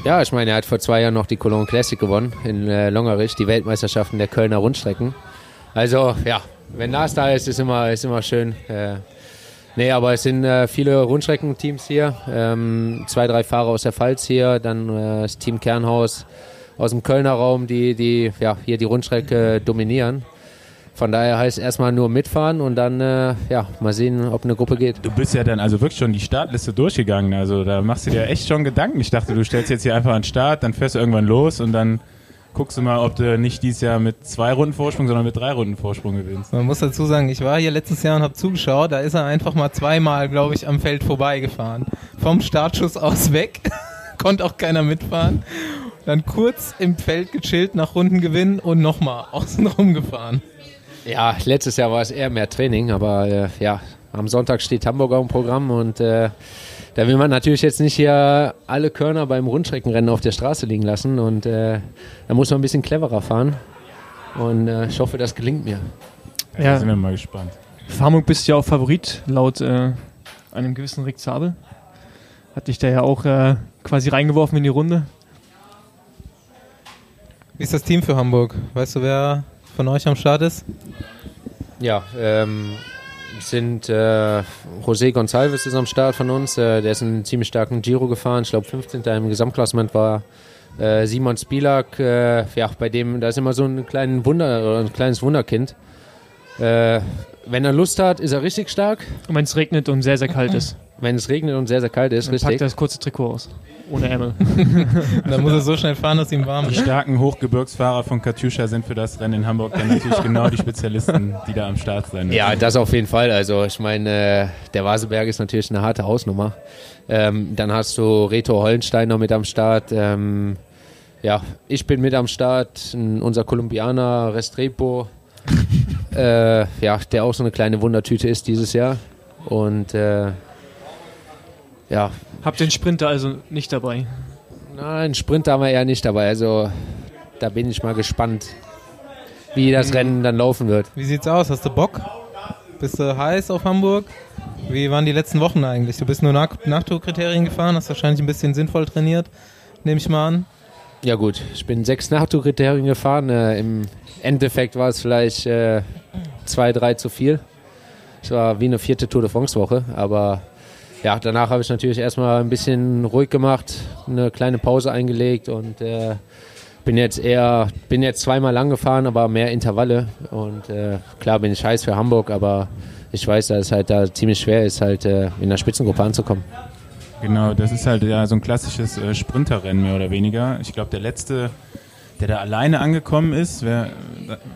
Ja, ich meine, er hat vor zwei Jahren noch die Cologne Classic gewonnen in äh, Longerich, die Weltmeisterschaften der Kölner Rundstrecken. Also, ja, wenn Lars da ist, ist immer, ist immer schön. Nee, aber es sind äh, viele Rundstreckenteams hier. Ähm, zwei, drei Fahrer aus der Pfalz hier, dann äh, das Team Kernhaus aus dem Kölner Raum, die, die ja, hier die Rundstrecke dominieren. Von daher heißt erstmal nur mitfahren und dann äh, ja, mal sehen, ob eine Gruppe geht. Du bist ja dann also wirklich schon die Startliste durchgegangen. Also da machst du dir echt schon Gedanken. Ich dachte, du stellst jetzt hier einfach einen Start, dann fährst du irgendwann los und dann guckst du mal, ob du nicht dieses Jahr mit zwei Runden Vorsprung, sondern mit drei Runden Vorsprung gewinnst. Man muss dazu sagen, ich war hier letztes Jahr und habe zugeschaut. Da ist er einfach mal zweimal, glaube ich, am Feld vorbeigefahren. Vom Startschuss aus weg. Konnte auch keiner mitfahren. Dann kurz im Feld gechillt, nach Runden gewinnen und nochmal außenrum gefahren. Ja, letztes Jahr war es eher mehr Training, aber äh, ja, am Sonntag steht Hamburg auf dem Programm und äh, da will man natürlich jetzt nicht hier alle Körner beim Rundstreckenrennen auf der Straße liegen lassen und äh, da muss man ein bisschen cleverer fahren und äh, ich hoffe, das gelingt mir. Ja, Ja. Da sind wir mal gespannt. Für Hamburg bist du ja auch Favorit, laut äh, einem gewissen Rick Zabel. Hat dich da ja auch äh, quasi reingeworfen in die Runde. Wie ist das Team für Hamburg? Weißt du, wer von euch am Start ist? Ja, ähm, sind äh, José Gonçalves ist am Start von uns, äh, der ist einen ziemlich starken Giro gefahren, ich glaube 15. im Gesamtklassement war äh, Simon Spilak, äh, ja, bei dem, da ist immer so ein, kleinen Wunder, oder ein kleines Wunderkind. Äh, wenn er Lust hat, ist er richtig stark. Und wenn es regnet und sehr, sehr kalt ist. Wenn es regnet und sehr, sehr kalt ist, Dann packt richtig. er das kurze Trikot aus. Ohne Ärmel. Dann muss er so schnell fahren, dass ihm warm Die ist. starken Hochgebirgsfahrer von Katusha sind für das Rennen in Hamburg dann natürlich genau die Spezialisten, die da am Start sein müssen. Ja, das auf jeden Fall. Also ich meine, äh, der Vaseberg ist natürlich eine harte Hausnummer. Ähm, dann hast du Reto Hollenstein noch mit am Start. Ähm, ja, ich bin mit am Start. Unser Kolumbianer Restrepo, äh, ja, der auch so eine kleine Wundertüte ist dieses Jahr. Und äh, ja, Habt den Sprinter also nicht dabei. nein, Sprint haben wir eher nicht dabei. Also da bin ich mal gespannt, wie das Rennen dann laufen wird. Wie sieht's aus? Hast du Bock? Bist du heiß auf Hamburg? Wie waren die letzten Wochen eigentlich? Du bist nur nach Nachtourkriterien gefahren, hast wahrscheinlich ein bisschen sinnvoll trainiert, nehme ich mal an. Ja gut, ich bin sechs Nachtourkriterien gefahren. Äh, Im Endeffekt war es vielleicht äh, zwei, drei zu viel. Es war wie eine vierte Tour de France Woche, aber ja, danach habe ich natürlich erstmal ein bisschen ruhig gemacht, eine kleine Pause eingelegt und äh, bin jetzt eher, bin jetzt zweimal lang gefahren, aber mehr Intervalle und äh, klar bin ich heiß für Hamburg, aber ich weiß, dass es halt da ziemlich schwer ist, halt äh, in der Spitzengruppe anzukommen. Genau, das ist halt ja so ein klassisches äh, Sprinterrennen mehr oder weniger. Ich glaube, der letzte, der da alleine angekommen ist, wer,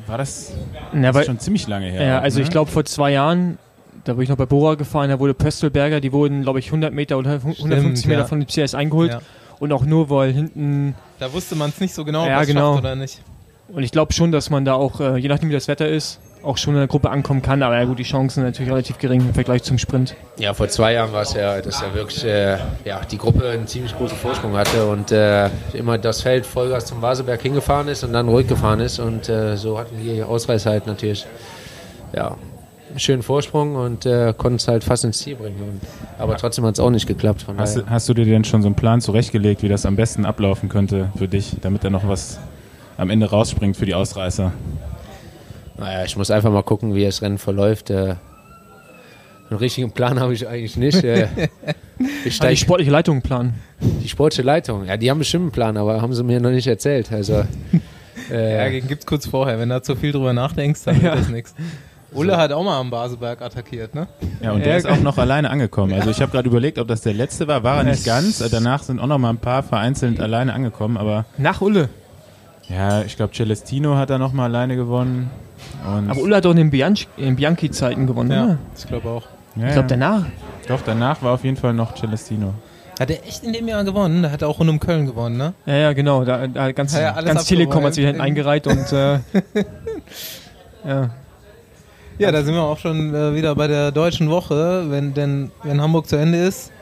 war das, Ja, das weil, ist schon ziemlich lange her. ja, auch, also ne? ich glaube vor zwei Jahren, da bin ich noch bei Bora gefahren, da wurde Pöstelberger, die wurden glaube ich 100 Meter oder 150 Meter ja. von dem CS eingeholt. Ja. Und auch nur, weil hinten Da wusste man es nicht so genau, Ja, ob es genau. schafft oder nicht. Und ich glaube schon, dass man da auch, äh, je nachdem wie das Wetter ist, auch schon in der Gruppe ankommen kann. Aber ja gut, die Chancen sind natürlich relativ gering im Vergleich zum Sprint. Ja, vor zwei Jahren war es ja, dass ja wirklich äh, ja, die Gruppe einen ziemlich großen Vorsprung hatte und äh, immer das Feld Vollgas zum Vaseberg hingefahren ist und dann ruhig gefahren ist. Und äh, so hatten die Ausreißer halt natürlich ja, einen schönen Vorsprung und äh, konnten es halt fast ins Ziel bringen. Und, aber trotzdem hat es auch nicht geklappt. Von Hast, daher. du- hast du dir denn schon so einen Plan zurechtgelegt, wie das am besten ablaufen könnte für dich, damit da noch was am Ende rausspringt für die Ausreißer? Naja, ich muss einfach mal gucken, wie das Rennen verläuft. Äh, einen richtigen Plan habe ich eigentlich nicht. Äh, ich die steig, sportliche Leitung planen. die sportliche Leitung, ja, die haben bestimmt einen Plan, aber haben sie mir noch nicht erzählt. Also, äh, Ja, gibt's kurz vorher. Wenn du da zu viel drüber nachdenkst, dann Ja. wird das nichts. Ulle hat auch mal am Baseberg attackiert, ne? Ja, und der ist auch noch alleine angekommen. Also ich habe gerade überlegt, ob das der letzte war. War er nicht ganz. Danach sind auch noch mal ein paar vereinzelt alleine angekommen. Aber Nach Ulle. ja, ich glaube, Celestino hat da noch mal alleine gewonnen. Und Aber Ulle hat doch in den, Bianchi, in den Bianchi-Zeiten gewonnen, Ja, oder? ich glaube auch. ja, Ich glaube danach. Doch, danach war auf jeden Fall noch Celestino. Hat er echt in dem Jahr gewonnen? Da hat er auch rund um Köln gewonnen, ne? Ja, ja, genau. Da, da ganz, Ja, ja, ganz Telekom hat sich eingereiht und äh, ja. Ja, da sind wir auch schon äh, wieder bei der deutschen Woche. Wenn denn wenn Hamburg zu Ende ist,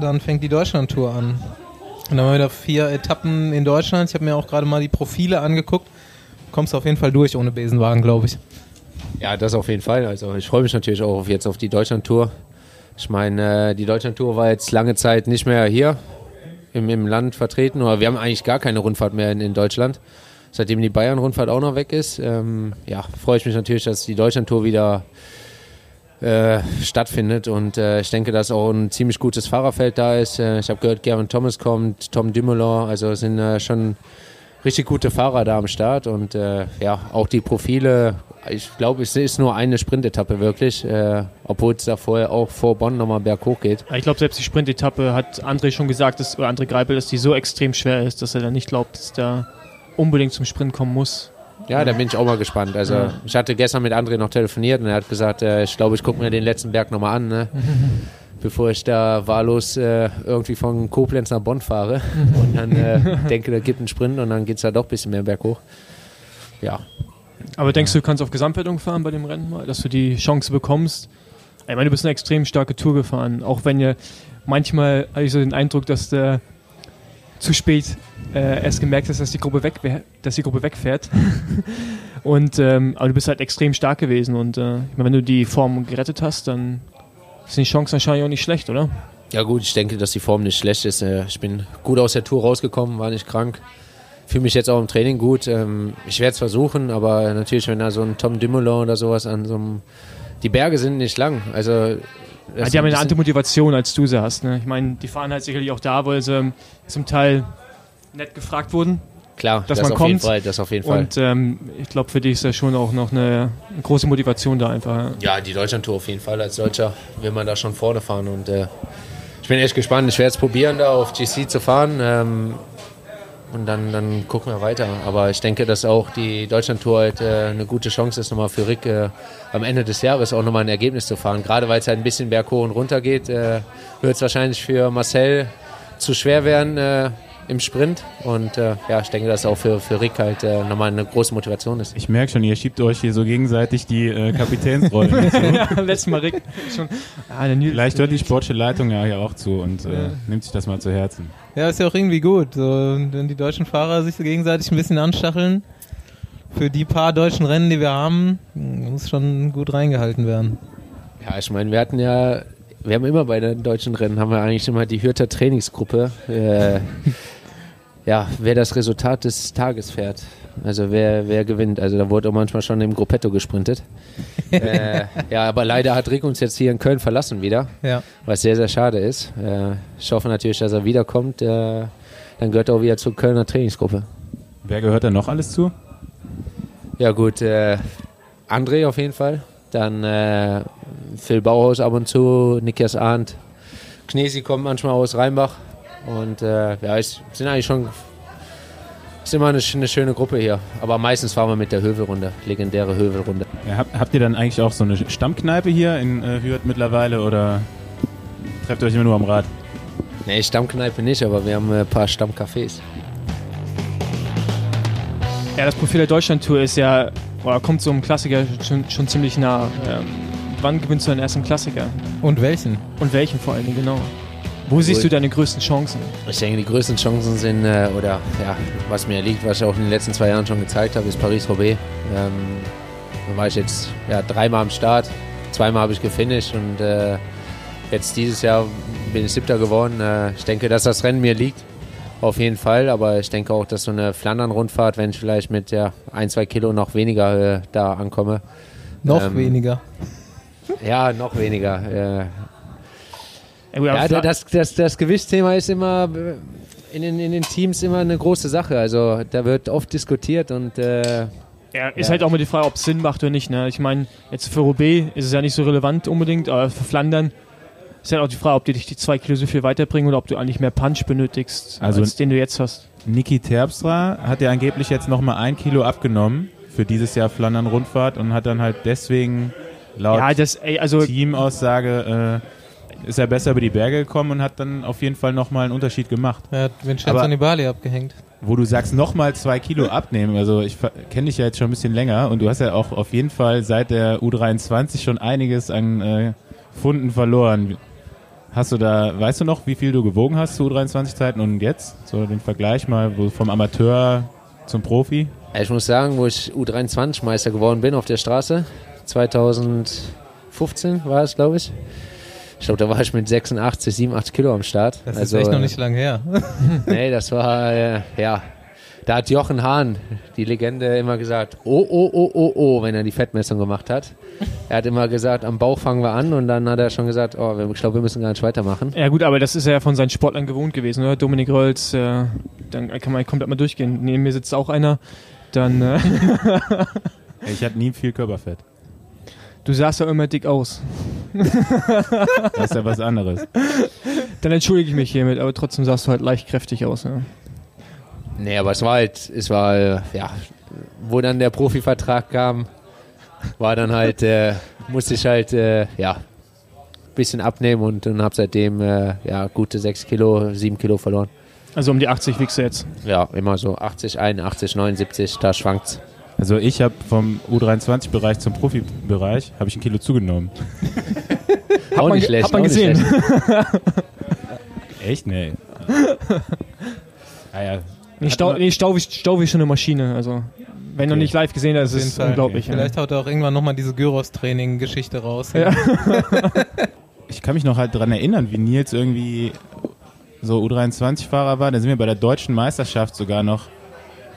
dann fängt die Deutschland-Tour an. Und dann haben wir wieder vier Etappen in Deutschland. Ich habe mir auch gerade mal die Profile angeguckt. Kommst auf jeden Fall durch ohne Besenwagen, glaube ich. Ja, das auf jeden Fall. Also ich freue mich natürlich auch jetzt auf die Deutschlandtour. Ich meine, äh, die Deutschlandtour war jetzt lange Zeit nicht mehr hier im, im Land vertreten, oder wir haben eigentlich gar keine Rundfahrt mehr in, in Deutschland. Seitdem die Bayern-Rundfahrt auch noch weg ist, ähm, ja, freue ich mich natürlich, dass die Deutschlandtour wieder äh, stattfindet und äh, ich denke, dass auch ein ziemlich gutes Fahrerfeld da ist. Äh, ich habe gehört, Gavin Thomas kommt, Tom Dumoulin, also sind äh, schon richtig gute Fahrer da am Start und äh, ja, auch die Profile. Ich glaube, es ist nur eine Sprintetappe wirklich, äh, obwohl es da vorher auch vor Bonn nochmal berghoch geht. Ich glaube, selbst die Sprintetappe hat André schon gesagt, dass, oder André Greipel, dass die so extrem schwer ist, dass er dann nicht glaubt, dass der unbedingt zum Sprint kommen muss. Ja, da bin ich auch mal gespannt. Also Ja. ich hatte gestern mit André noch telefoniert und er hat gesagt, äh, ich glaube, ich gucke mir den letzten Berg nochmal an, ne? bevor ich da wahllos äh, irgendwie von Koblenz nach Bonn fahre und dann äh, denke, da gibt einen Sprint und dann geht es da doch ein bisschen mehr berghoch. Ja, Aber denkst du, du kannst auf Gesamtwertung fahren bei dem Rennen mal, dass du die Chance bekommst? Ich meine, du bist eine extrem starke Tour gefahren, auch wenn ihr manchmal habe ich so den Eindruck, dass du zu spät äh, erst gemerkt hast, dass die Gruppe, weg, dass die Gruppe wegfährt. und, ähm, aber du bist halt extrem stark gewesen und äh, ich meine, wenn du die Form gerettet hast, dann sind die Chancen wahrscheinlich auch nicht schlecht, oder? Ja gut, ich denke, dass die Form nicht schlecht ist. Äh, Ich bin gut aus der Tour rausgekommen, war nicht krank. Fühle mich jetzt auch im Training gut. Ähm, Ich werde es versuchen, aber natürlich, wenn da so ein Tom Dumoulin oder sowas an so einem... Die Berge sind nicht lang, also... Ja, das die haben eine andere Motivation, als du sie hast. Ne? Ich meine, die fahren halt sicherlich auch da, weil sie zum Teil nett gefragt wurden. Klar, dass das man auf jeden kommt. Fall, das auf jeden Fall. Und ähm, ich glaube, für dich ist da schon auch noch eine, eine große Motivation da einfach. Ja, die Deutschlandtour auf jeden Fall. Als Deutscher will man da schon vorne fahren und äh, ich bin echt gespannt. Ich werde es probieren, da auf GC zu fahren. Ähm, und dann, dann gucken wir weiter. Aber ich denke, dass auch die Deutschland-Tour halt, äh, eine gute Chance ist, nochmal für Rick äh, am Ende des Jahres auch nochmal ein Ergebnis zu fahren. Gerade weil es halt ein bisschen berghoch und runter geht, äh, wird es wahrscheinlich für Marcel zu schwer werden äh, im Sprint. Und äh, ja, ich denke, dass auch für, für Rick halt äh, nochmal eine große Motivation ist. Ich merke schon, ihr schiebt euch hier so gegenseitig die äh, Kapitänsrollen zu. ja, letztes Mal Rick schon. Ah, Vielleicht hört die sportliche Leitung ja hier auch zu und äh, nimmt sich das mal zu Herzen. Ja, ist ja auch irgendwie gut, so, wenn die deutschen Fahrer sich so gegenseitig ein bisschen anstacheln. Für die paar deutschen Rennen, die wir haben, muss schon gut reingehalten werden. Ja, ich meine, wir hatten ja, wir haben immer bei den deutschen Rennen, haben wir eigentlich immer die Hürter Trainingsgruppe. Äh, ja, wer das Resultat des Tages fährt. Also wer, wer gewinnt. Also da wurde auch manchmal schon im Gruppetto gesprintet. äh, ja, aber leider hat Rick uns jetzt hier in Köln verlassen wieder, Ja. was sehr, sehr schade ist. Äh, ich hoffe natürlich, dass er wiederkommt. Äh, dann gehört er auch wieder zur Kölner Trainingsgruppe. Wer gehört da noch alles zu? Ja gut, äh, André auf jeden Fall. Dann äh, Phil Bauhaus ab und zu, Nikias Arndt. Knesi kommt manchmal aus Rheinbach. Und äh, ja, es sind eigentlich schon ist immer eine, eine schöne Gruppe hier. Aber meistens fahren wir mit der Hövelrunde, legendäre Hövelrunde. Ja, habt, habt ihr dann eigentlich auch so eine Stammkneipe hier in äh, Hürth mittlerweile oder trefft ihr euch immer nur am Rad? Nee, Stammkneipe nicht, aber wir haben äh, ein paar Stammcafés. Ja, das Profil der Deutschland-Tour ist ja, oder kommt so einem Klassiker schon, schon ziemlich nah. Ähm, wann gewinnst du deinen ersten Klassiker? Und welchen? Und welchen vor allen Dingen, genau? Wo siehst du deine größten Chancen? Ich denke, die größten Chancen sind, äh, oder ja, was mir liegt, was ich auch in den letzten zwei Jahren schon gezeigt habe, ist Paris-Roubaix. Ähm, da war ich jetzt ja, dreimal am Start, zweimal habe ich gefinisht und äh, jetzt dieses Jahr bin ich Siebter geworden. Äh, ich denke, dass das Rennen mir liegt, auf jeden Fall, aber ich denke auch, dass so eine Flandern-Rundfahrt, wenn ich vielleicht mit ja, ein, zwei Kilo noch weniger äh, da ankomme, Noch Ähm, weniger. ja, noch weniger. Ja, das, das, das Gewichtsthema ist immer äh, in den, in den Teams immer eine große Sache. Also da wird oft diskutiert und äh, Ja, ist Ja. halt auch mal die Frage, ob es Sinn macht oder nicht. Ne? Ich meine, jetzt für Roubaix ist es ja nicht so relevant unbedingt, aber für Flandern ist halt auch die Frage, ob die dich die zwei Kilo so viel weiterbringen oder ob du eigentlich mehr Punch benötigst, Also- als den du jetzt hast. Niki Terpstra hat ja angeblich jetzt nochmal ein Kilo abgenommen für dieses Jahr Flandern-Rundfahrt und hat dann halt deswegen laut Ja, das, ey, also Teamaussage äh, ist er besser über die Berge gekommen und hat dann auf jeden Fall nochmal einen Unterschied gemacht. Er hat Vincenzo Nibali abgehängt. Wo du sagst, nochmal zwei Kilo abnehmen. Also ich kenne dich ja jetzt schon ein bisschen länger und du hast ja auch auf jeden Fall seit der U23 schon einiges an äh, Funden verloren. Hast du da, weißt du noch, wie viel du gewogen hast zu U23-Zeiten und jetzt? So den Vergleich mal wo vom Amateur zum Profi? ich muss sagen, wo ich U23-Meister geworden bin auf der Straße, 2015 war es, glaube ich. Ich glaube, da war ich mit 86, 87 Kilo am Start. Das also, ist echt noch äh, nicht lang her. Nee, das war, äh, ja, da hat Jochen Hahn, die Legende, immer gesagt, oh, oh, oh, oh, oh, wenn er die Fettmessung gemacht hat. Er hat immer gesagt, am Bauch fangen wir an und dann hat er schon gesagt, oh, ich glaube, wir müssen gar nicht weitermachen. Ja gut, aber das ist er ja von seinen Sportlern gewohnt gewesen, oder? Dominik Rölz, äh, dann kann man komplett mal durchgehen. Neben mir sitzt auch einer. Dann, äh, Ich hatte nie viel Körperfett. du sahst ja immer dick aus. Das ist ja was anderes. Dann entschuldige ich mich hiermit, aber trotzdem sahst du halt leicht kräftig aus. Ja. Nee, aber es war halt, es war, ja, wo dann der Profivertrag kam, war dann halt, äh, musste ich halt, äh, ja, bisschen abnehmen und, und habe seitdem, äh, ja, gute 6 Kilo, 7 Kilo verloren. Also um die 80 wiegst du jetzt. Ja, immer so 80, 81, 79, da schwankt's. Also ich habe vom U23-Bereich zum Profibereich habe ich ein Kilo zugenommen. Auch nicht schlecht. hat man auch nicht gesehen. schlecht. Echt? Nee. ah ja. Nee, Stau, nee, Stau, ist- Stau ist schon eine Maschine. Also, wenn du Okay. nicht live gesehen hast, ist es unglaublich. ja. Vielleicht haut er auch irgendwann nochmal diese Gyros-Training-Geschichte raus. Ja. Ich kann mich noch halt dran erinnern, wie Nils irgendwie so U23-Fahrer war. Da sind wir bei der deutschen Meisterschaft sogar noch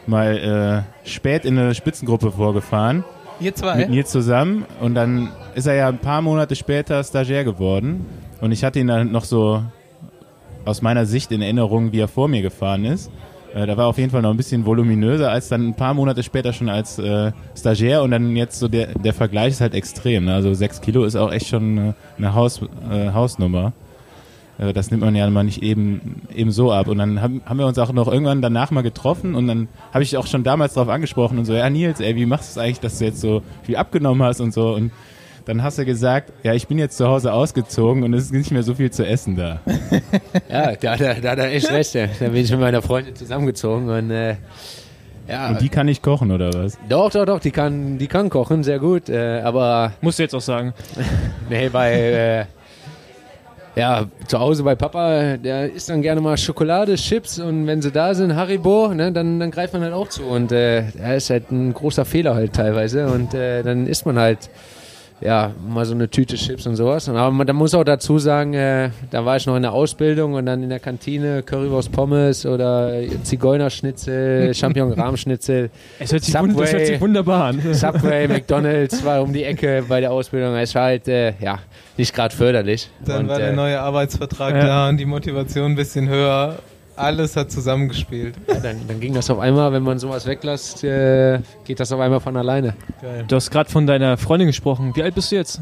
mal äh, spät in eine Spitzengruppe vorgefahren. Ihr Mit zwei? Nils zusammen. Und dann ist er ja ein paar Monate später Stagiair geworden. Und ich hatte ihn dann noch so aus meiner Sicht in Erinnerung, wie er vor mir gefahren ist. Äh, da war er auf jeden Fall noch ein bisschen voluminöser als dann ein paar Monate später schon als äh, Stagiair und dann jetzt so der, der Vergleich ist halt extrem. Ne? Also sechs Kilo ist auch echt schon äh, eine Haus, äh, Hausnummer. Äh, das nimmt man ja mal nicht eben, eben so ab. Und dann haben, haben wir uns auch noch irgendwann danach mal getroffen und dann habe ich auch schon damals darauf angesprochen und so, ja Nils, ey, wie machst du es eigentlich, dass du jetzt so viel abgenommen hast und so und dann hast du gesagt, ja, ich bin jetzt zu Hause ausgezogen und es ist nicht mehr so viel zu essen da. Ja, da, da, da hat er echt recht. Ja. Da bin ich mit meiner Freundin zusammengezogen und äh, ja. Und die kann nicht kochen oder was? doch, doch, doch, die kann, die kann kochen, sehr gut. Äh, aber Musst du jetzt auch sagen. nee, bei äh, ja, zu Hause bei Papa, der isst dann gerne mal Schokolade, Chips und wenn sie da sind, Haribo, ne, dann, dann greift man halt auch zu. Und äh, er ist halt ein großer Fehler halt teilweise. Und äh, dann isst man halt ja, mal so eine Tüte Chips und sowas. Und, aber man, da muss auch dazu sagen, äh, da war ich noch in der Ausbildung und dann in der Kantine Currywurst Pommes oder Zigeunerschnitzel, Champignon-Rahmschnitzel, Es hört, sich wund- hört sich Subway. wunderbar an. Subway, McDonalds war um die Ecke bei der Ausbildung. Es war halt, äh, ja, nicht gerade förderlich. Dann Und, war der äh, neue Arbeitsvertrag Ja. da und die Motivation ein bisschen höher. Alles hat zusammengespielt. ja, dann, dann ging das auf einmal, wenn man sowas weglässt, äh, geht das auf einmal von alleine. Geil. Du hast gerade von deiner Freundin gesprochen. Wie alt bist du jetzt?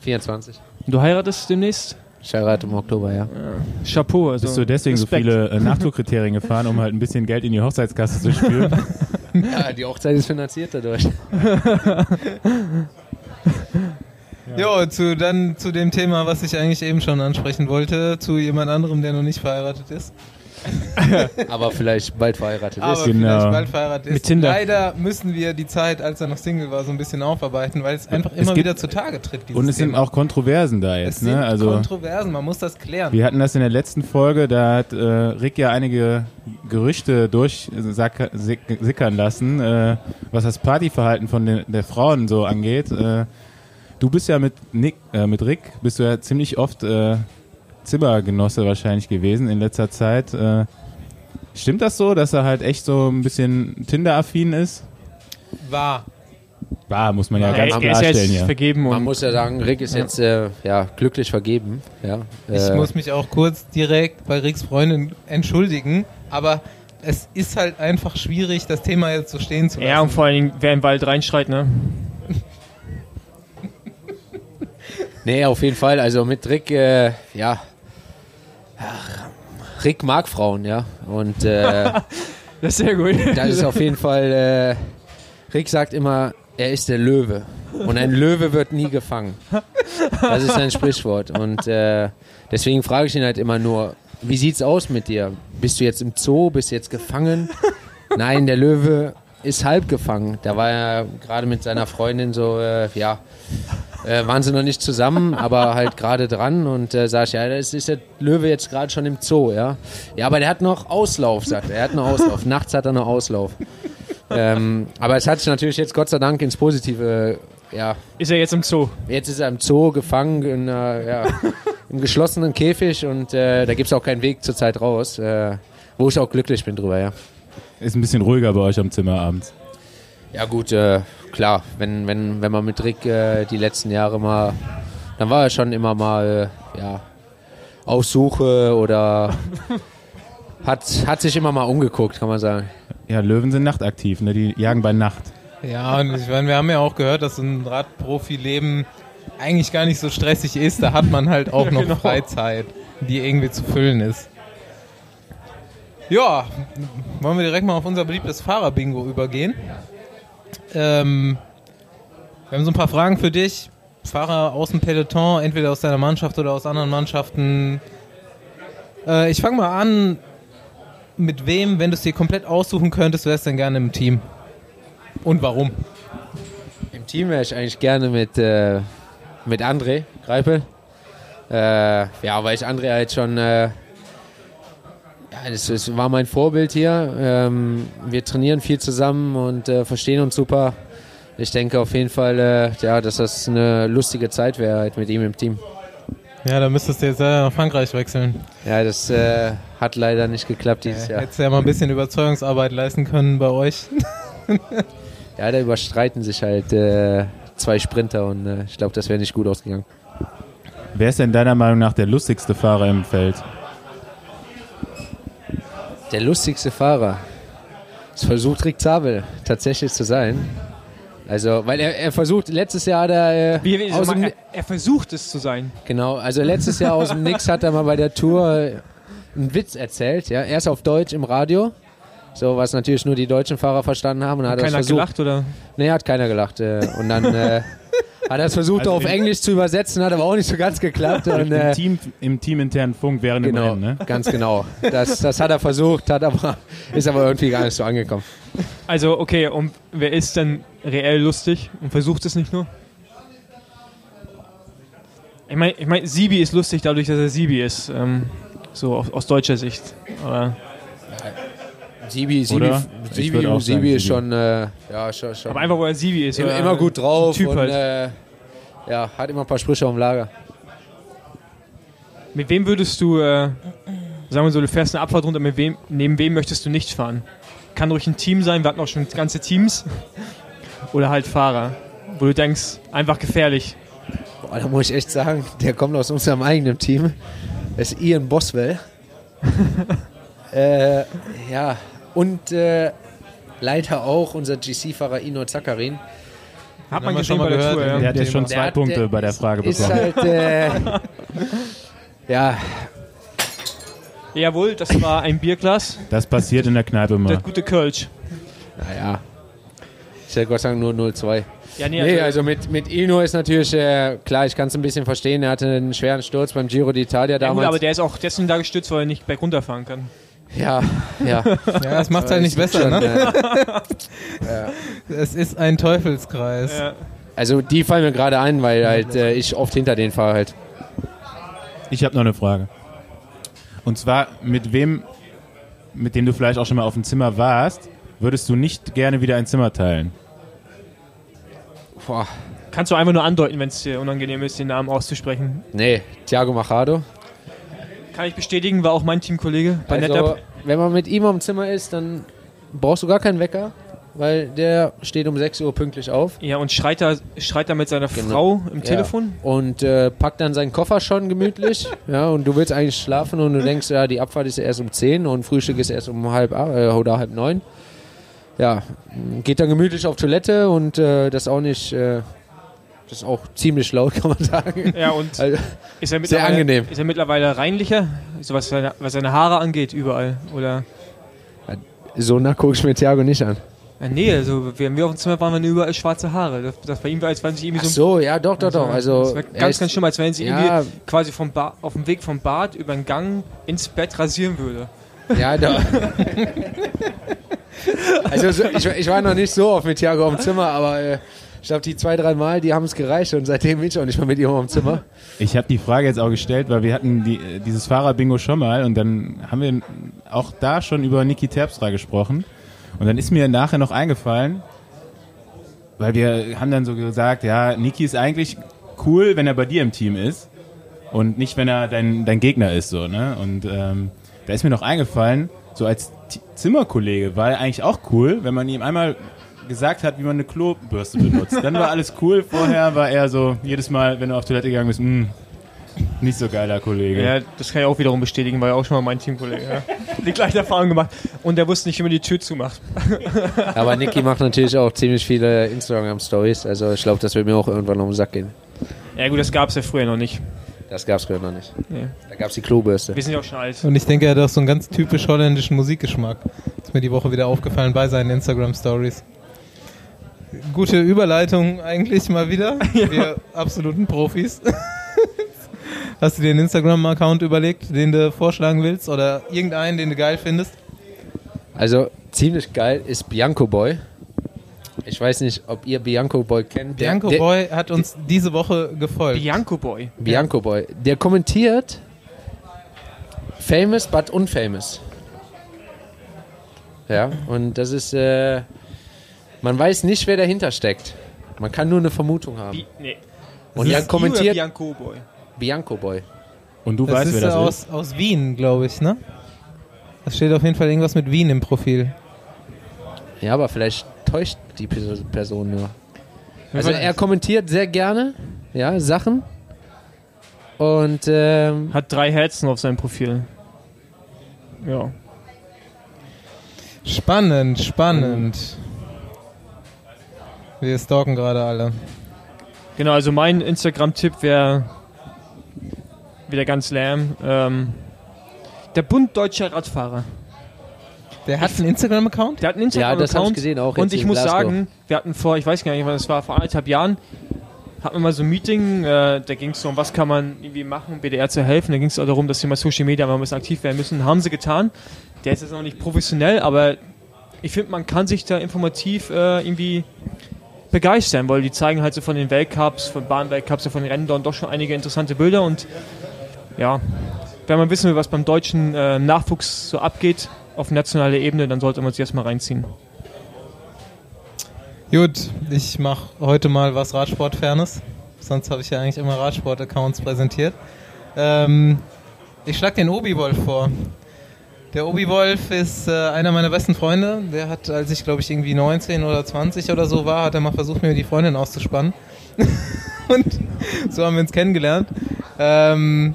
24. Du heiratest demnächst? Ich heirate im Oktober, ja. Chapeau. Also Bist du deswegen Respekt. so viele äh, Nachdruckkriterien gefahren, um halt ein bisschen Geld in die Hochzeitskasse zu spülen? Ja, die Hochzeit ist finanziert dadurch. Jo, zu, dann zu dem Thema, was ich eigentlich eben schon ansprechen wollte, zu jemand anderem, der noch nicht verheiratet ist. Aber vielleicht bald verheiratet Aber ist. Genau. vielleicht bald verheiratet ist. Mit Tinder. Leider müssen wir die Zeit, als er noch Single war, so ein bisschen aufarbeiten, weil es einfach Es immer gibt- wieder zutage tritt. Und es sind Thema. auch Kontroversen da es jetzt, sind ne? Also Kontroversen, man muss das klären. wir hatten das in der letzten Folge, da hat äh, Rick ja einige Gerüchte durchsickern lassen, äh, was das Partyverhalten von den, der Frauen so angeht. Äh, du bist ja mit Nick, äh, mit Rick, bist du ja ziemlich oft äh, Zimmergenosse wahrscheinlich gewesen in letzter Zeit. Äh, stimmt das so, dass er halt echt so ein bisschen Tinder-affin ist? War. War, muss man ja er, ganz er ist ja jetzt ja. vergeben Man muss ja sagen, Rick ist jetzt äh, ja, glücklich vergeben. Ja. Ich Äh, muss mich auch kurz direkt bei Ricks Freundin entschuldigen, aber es ist halt einfach schwierig, das Thema jetzt so stehen zu lassen. ja, und vor allen Dingen, wer im Wald reinschreit, ne? Nee, auf jeden Fall. Also mit Rick, äh, ja. Ach, Rick mag Frauen, ja. Und äh, Das ist sehr gut. das ist auf jeden Fall. Äh, Rick sagt immer, er ist der Löwe. Und ein Löwe wird nie gefangen. Das ist ein Sprichwort. Und äh, deswegen frage ich ihn halt immer nur, wie sieht's aus mit dir? Bist du jetzt im Zoo? Bist du jetzt gefangen? Nein, der Löwe ist halb gefangen. Da war er gerade mit seiner Freundin so, äh, ja, äh, waren sie noch nicht zusammen, aber halt gerade dran und äh, sag ich, ja, das ist der Löwe jetzt gerade schon im Zoo, ja. Ja, aber der hat noch Auslauf, sagt er. Er hat noch Auslauf. Nachts hat er noch Auslauf. ähm, aber es hat sich natürlich jetzt Gott sei Dank ins Positive, ja, Ist er jetzt im Zoo? jetzt ist er im Zoo gefangen, in, äh, ja, im geschlossenen Käfig und äh, da gibt es auch keinen Weg zurzeit raus, äh, wo ich auch glücklich bin drüber, ja. Ist ein bisschen ruhiger bei euch am Zimmer abends. Ja gut, äh, klar, wenn, wenn, wenn man mit Rick äh, die letzten Jahre mal, dann war er schon immer mal, äh, ja, auf Suche oder hat, hat sich immer mal umgeguckt, kann man sagen. Ja, Löwen sind nachtaktiv, ne? Die jagen bei Nacht. Ja, und ich meine, wir haben ja auch gehört, dass so ein Radprofi-Leben eigentlich gar nicht so stressig ist. Da hat man halt auch noch Genau. Freizeit, die irgendwie zu füllen ist. Ja, wollen wir direkt mal auf unser beliebtes Fahrer-Bingo übergehen. Ähm, wir haben so ein paar Fragen für dich. Fahrer aus dem Peloton, entweder aus deiner Mannschaft oder aus anderen Mannschaften. Äh, ich fange mal an. Mit wem, wenn du es dir komplett aussuchen könntest, wärst du denn gerne im Team? Und warum? Im Team wäre ich eigentlich gerne mit, äh, mit André Greipel. Äh, ja, weil ich André halt schon, äh, das, das war mein Vorbild hier. Ähm, wir trainieren viel zusammen und äh, verstehen uns super. Ich denke auf jeden Fall, äh, ja, dass das eine lustige Zeit wäre halt mit ihm im Team. Ja, da müsstest du jetzt leider nach Frankreich wechseln. Ja, das äh, hat leider nicht geklappt dieses Ja. Jahr. Hättest du ja mal ein bisschen Überzeugungsarbeit leisten können bei euch. Ja, da überstreiten sich halt äh, zwei Sprinter und äh, ich glaube, das wäre nicht gut ausgegangen. Wer ist denn deiner Meinung nach der lustigste Fahrer im Feld? Der lustigste Fahrer. Es versucht Rick Zabel tatsächlich zu sein. Also, weil er, er versucht, letztes Jahr hat er, äh, Wie, aus dem, er, er versucht es zu sein. genau, also letztes Jahr aus dem Nix hat er mal bei der Tour äh, einen Witz erzählt, ja, erst auf Deutsch im Radio, so was natürlich nur die deutschen Fahrer verstanden haben und hat er Keiner versucht, gelacht oder? Nee, hat keiner gelacht. Äh, und dann äh, hat er es versucht, Also auf im- Englisch zu übersetzen, hat aber auch nicht so ganz geklappt. Und, Im, äh, Team, Im teaminternen Funk während dem genau, Rennen, ne? ganz genau. Das, das hat er versucht, hat aber, ist aber irgendwie gar nicht so angekommen. Also, okay, und wer ist denn reell lustig und versucht es nicht nur? Ich meine, ich mein, Sibi ist lustig dadurch, dass er Sibi ist. Ähm, so aus, aus deutscher Sicht. Aber, Sibi, Sibi, Sibi, Sibi sagen, ist Sibi. schon, äh, ja, schon, schon aber einfach, wo er Sibi ist. immer, immer gut drauf Typ und halt. äh, ja, hat immer ein paar Sprüche auf dem Lager. Mit wem würdest du, äh, sagen wir so, du fährst eine Abfahrt runter, mit wem, neben wem möchtest du nicht fahren? Kann ruhig ein Team sein, wir hatten auch schon ganze Teams. Oder halt Fahrer, wo du denkst, einfach gefährlich. Boah, da muss ich echt sagen, der kommt aus unserem eigenen Team. Das ist Ian Boswell. äh, ja, und äh, leider auch unser GC-Fahrer Ino Zakarin. Hat haben man schon bei mal der gehört, Tour, ja. ja. Der hat jetzt schon zwei hat- Punkte bei der Frage Ist bekommen. halt, äh, ja, Jawohl, das war ein Bierglas. Das passiert in der Kneipe Der mal. gute Kölsch. naja. Ich hätte Gott sei Dank nur 0-2. Ja, nee, Nee, also mit, mit Ino ist natürlich, äh, klar, ich kann es ein bisschen verstehen. Er hatte einen schweren Sturz beim Giro d'Italia ja, gut, damals. aber der ist auch deswegen da gestützt, weil er nicht berg runterfahren kann. Ja, ja. Ja, das macht halt nicht besser, Schon, ne? äh, Es ist ein Teufelskreis. Ja. Also die fallen mir gerade ein, weil halt äh, ich oft hinter denen fahre halt. Ich habe noch eine Frage. Und zwar, mit wem, mit dem du vielleicht auch schon mal auf dem Zimmer warst, würdest du nicht gerne wieder ein Zimmer teilen? Boah. Kannst du einfach nur andeuten, wenn es dir unangenehm ist, den Namen auszusprechen. Nee, Thiago Machado. Kann ich bestätigen, war auch mein Teamkollege bei Also, NetApp. wenn man mit ihm am Zimmer ist, dann brauchst du gar keinen Wecker, weil der steht um 6 Uhr pünktlich auf. Ja, und schreit da, schreit da mit seiner Genau. Frau im Ja. Telefon. Und äh, packt dann seinen Koffer schon gemütlich. ja, und du willst eigentlich schlafen und du denkst, ja, die Abfahrt ist ja erst um 10 und Frühstück ist erst um halb äh, oder halb neun. Ja, geht dann gemütlich auf Toilette und äh, das auch nicht, äh, das ist auch ziemlich laut, kann man sagen. Ja, und Also, ist er sehr mittlerweile, angenehm. Ist er mittlerweile reinlicher? So was seine, was seine Haare angeht, überall. Oder. so nah gucke ich mir Thiago nicht an. Ja, nee, also wenn wir auf dem Zimmer waren, waren überall schwarze Haare. Das, das bei ihm war, als wenn sich irgendwie Ach so. so, ja, doch, doch, doch. Also, das war ganz, ganz schlimm, als wenn sie Ja. irgendwie quasi vom ba auf dem Weg vom Bad über den Gang ins Bett rasieren würde. Ja, doch. also so, ich, ich war noch nicht so oft mit Thiago auf dem Zimmer, aber äh, ich glaube, die zwei, drei Mal, die haben es gereicht und seitdem bin ich auch nicht mehr mit ihm dem Zimmer. Ich habe die Frage jetzt auch gestellt, weil wir hatten die, äh, dieses Fahrer-Bingo schon mal und dann haben wir auch da schon über Niki Terpstra gesprochen. Und dann ist mir nachher noch eingefallen, weil wir haben dann so gesagt, ja, Niki ist eigentlich cool, wenn er bei dir im Team ist und nicht, wenn er dein, dein Gegner ist. so ne? Und ähm, da ist mir noch eingefallen, so als T Zimmerkollege war er eigentlich auch cool, wenn man ihm einmal gesagt hat, wie man eine Klobürste benutzt. Dann war alles cool. Vorher war er so, jedes Mal, wenn du auf Toilette gegangen bist, mh, nicht so geiler Kollege. Ja, das kann ich auch wiederum bestätigen, war ja auch schon mal mein Teamkollege. Ja. Die gleiche Erfahrung gemacht. Und der wusste nicht, wie man die Tür zumacht. Aber Niki macht natürlich auch ziemlich viele Instagram-Stories. Also ich glaube, das wird mir auch irgendwann um den Sack gehen. Ja gut, das gab es ja früher noch nicht. Das gab es früher noch nicht. Nee. Da gab es die Klobürste. Wir sind ja auch schon alt. Und ich denke, er hat auch so einen ganz typisch holländischen Musikgeschmack. Ist mir die Woche wieder aufgefallen bei seinen Instagram-Stories. Gute Überleitung eigentlich mal wieder. Wir absoluten Profis. Hast du dir einen Instagram-Account überlegt, den du vorschlagen willst? Oder irgendeinen, den du geil findest? Also ziemlich geil ist Bianco Boy. Ich weiß nicht, ob ihr Bianco Boy kennt. Der- Bianco der, Boy hat uns diese Woche gefolgt. Bianco Boy. Bianco Boy. Der kommentiert famous but unfamous. Ja, und das ist, äh, man weiß nicht, wer dahinter steckt. Man kann nur eine Vermutung haben. Bi nee. Und Ist er die kommentiert Bianco Boy. Bianco Boy. Und du Das weißt, ist wer das aus, ist? aus Wien, glaube ich, ne? Da steht auf jeden Fall irgendwas mit Wien im Profil. Ja, aber vielleicht täuscht die Pers- Person nur. Also er kommentiert sehr gerne, ja, Sachen. Und ähm, Hat drei Herzen auf seinem Profil. Ja. Spannend, spannend. Wir stalken gerade alle. Genau, also mein Instagram-Tipp wäre wieder ganz lahm. Ähm, der Bund Deutscher Radfahrer. Der hat einen Instagram-Account? Der hat einen Ja, das habe ich Instagram-Account. gesehen, auch und jetzt ich in muss Glasgow. sagen, wir hatten vor, ich weiß gar nicht, wann das war, vor anderthalb Jahren, hatten wir mal so ein Meeting, äh, da ging es so um, was kann man irgendwie machen, BDR zu helfen. Da ging es auch darum, dass wir mal Social Media mal ein bisschen aktiv werden müssen. Haben sie getan. Der ist jetzt noch nicht professionell, aber ich finde, man kann sich da informativ äh, irgendwie begeistern, weil die zeigen halt so von den Weltcups, von Bahnweltcups, von Rennen dort doch schon einige interessante Bilder und ja, wenn man wissen will, was beim deutschen äh, Nachwuchs so abgeht auf nationaler Ebene, dann sollte man sich erstmal reinziehen. Gut, ich mache heute mal was Radsportfernes. Sonst habe ich ja eigentlich immer Radsport-Accounts präsentiert. Ähm, ich schlage den Obi-Wolf vor. Der Obi-Wolf ist äh, einer meiner besten Freunde. Der hat, als ich glaube ich irgendwie 19 oder 20 oder so war, hat er mal versucht, mir die Freundin auszuspannen. Und so haben wir uns kennengelernt. Ähm,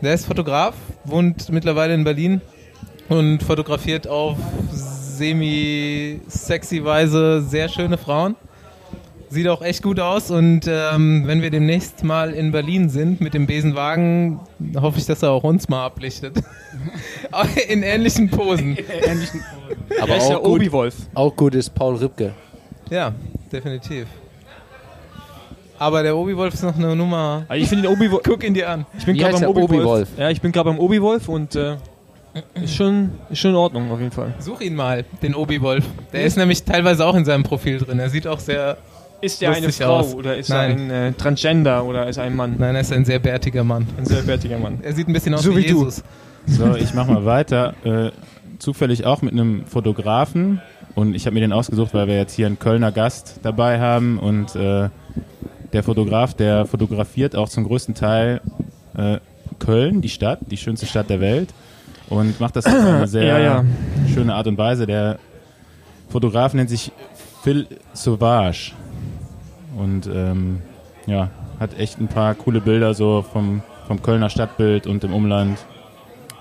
der ist Fotograf, wohnt mittlerweile in Berlin und fotografiert auf semi-sexy Weise sehr schöne Frauen. Sieht auch echt gut aus und ähm, wenn wir demnächst mal in Berlin sind mit dem Besenwagen, hoffe ich, dass er auch uns mal ablichtet. in ähnlichen Posen. Aber Er ist der auch gut, Obi-Wolf. auch gut ist Paul Ripke. Ja, definitiv. Aber der Obi-Wolf ist noch eine Nummer. Also ich finde den Obi-Wolf. Guck ihn dir an. Ich bin gerade beim Obi-Wolf. Obi-Wolf? ja, ich bin gerade beim Obi-Wolf und äh, ist, schon, ist schon in Ordnung auf jeden Fall. Such ihn mal, den Obi-Wolf. Der ist nämlich teilweise auch in seinem Profil drin. Er sieht auch sehr. Ist der eine Frau aus. oder ist Nein. er ein äh, Transgender oder ist er ein Mann? Nein, er ist ein sehr bärtiger Mann. Ein sehr bärtiger Mann. Er sieht ein bisschen aus So wie, wie du. Jesus. So, ich mach mal weiter. Äh, zufällig auch mit einem Fotografen. Und ich habe mir den ausgesucht, weil wir jetzt hier einen Kölner Gast dabei haben. Und äh, der Fotograf, der fotografiert auch zum größten Teil äh, Köln, die Stadt, die schönste Stadt der Welt. Und macht das auf eine sehr Ja, ja. schöne Art und Weise. Der Fotograf nennt sich Phil Sauvage. Und ähm, ja, hat echt ein paar coole Bilder so vom, vom Kölner Stadtbild und im Umland.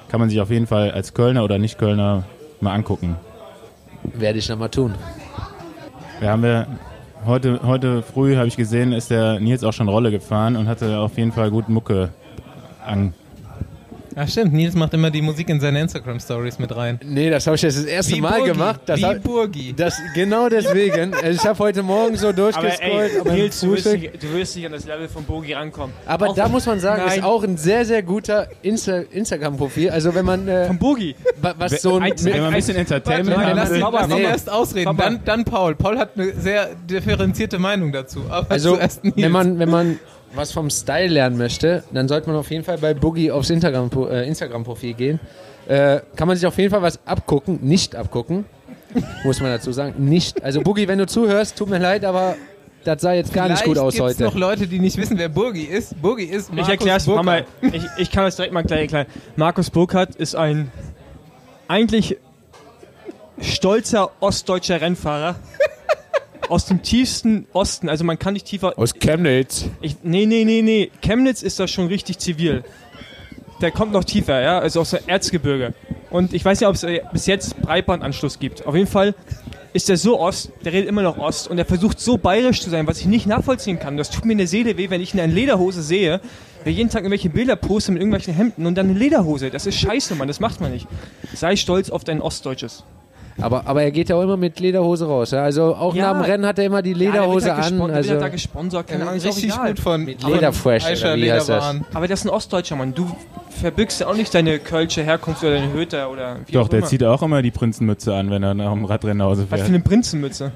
Kann man sich auf jeden Fall als Kölner oder Nicht-Kölner mal angucken. Werde ich nochmal tun. Wir haben wir heute, heute früh, habe ich gesehen, ist der Nils auch schon Rolle gefahren und hatte auf jeden Fall gut Mucke an. Ach stimmt, Nils macht immer die Musik in seine Instagram-Stories mit rein. Nee, das habe ich jetzt das erste Mal Burgi, gemacht. Das wie hab, Burgi. das, genau deswegen. Also ich habe heute Morgen so durchgescrollt. aber im Nils, du wirst, nicht, du wirst nicht an das Level von Bogi rankommen. Aber Auch da muss man sagen, Nein. ist auch ein sehr, sehr guter Insta Instagram-Profil. Also wenn man äh, Von wa- was so ein, ein- Wenn man ein bisschen Entertainment Warte, lass ihn, ihn Papa. erst ausreden, dann, dann Paul. Paul hat eine sehr differenzierte Meinung dazu. Aber also zuerst Nils. wenn man wenn man was vom Style lernen möchte, dann sollte man auf jeden Fall bei Boogie aufs Instagram äh, Instagram-Profil gehen. Äh, kann man sich auf jeden Fall was abgucken, nicht abgucken, muss man dazu sagen, nicht. Also Boogie, wenn du zuhörst, tut mir leid, aber das sah jetzt gar nicht gut aus heute. noch Leute, die nicht wissen, wer Burgi ist. Burgi ist Markus Ich erkläre es Burkhardt. mal. Ich, ich kann das direkt mal gleich erklären. Markus Burkhardt ist ein eigentlich stolzer ostdeutscher Rennfahrer. Aus dem tiefsten Osten, also man kann nicht tiefer. Aus Chemnitz. Ich, nee, nee, nee, nee. Chemnitz ist das schon richtig zivil. Der kommt noch tiefer, ja, also aus der Erzgebirge. Und ich weiß nicht, ob es äh, bis jetzt Breitbandanschluss gibt. Auf jeden Fall ist der so Ost, der redet immer noch Ost und der versucht so bayerisch zu sein, was ich nicht nachvollziehen kann. Das tut mir in der Seele weh, wenn ich ihn in einer Lederhose sehe, der jeden Tag irgendwelche Bilder postet mit irgendwelchen Hemden und dann eine Lederhose. Das ist scheiße, Mann, das macht man nicht. Sei stolz auf dein Ostdeutsches. Aber, aber er geht ja auch immer mit Lederhose raus. Ja? Also auch Ja. nach dem Rennen hat er immer die Lederhose ja, der wird an. gespon- der wird Also da gesponsert, keine Ja, Ahnung, ist auch richtig egal. gut von Mit Lederfresh, oder wie heißt das? Aber das ist ein Ostdeutscher, Mann. Du verbückst ja auch nicht deine kölsche Herkunft oder deine Höter oder wie Doch, auch der immer. zieht auch immer die Prinzenmütze an, wenn er nach dem Radrennen nach Hause Was fährt. für eine Prinzenmütze.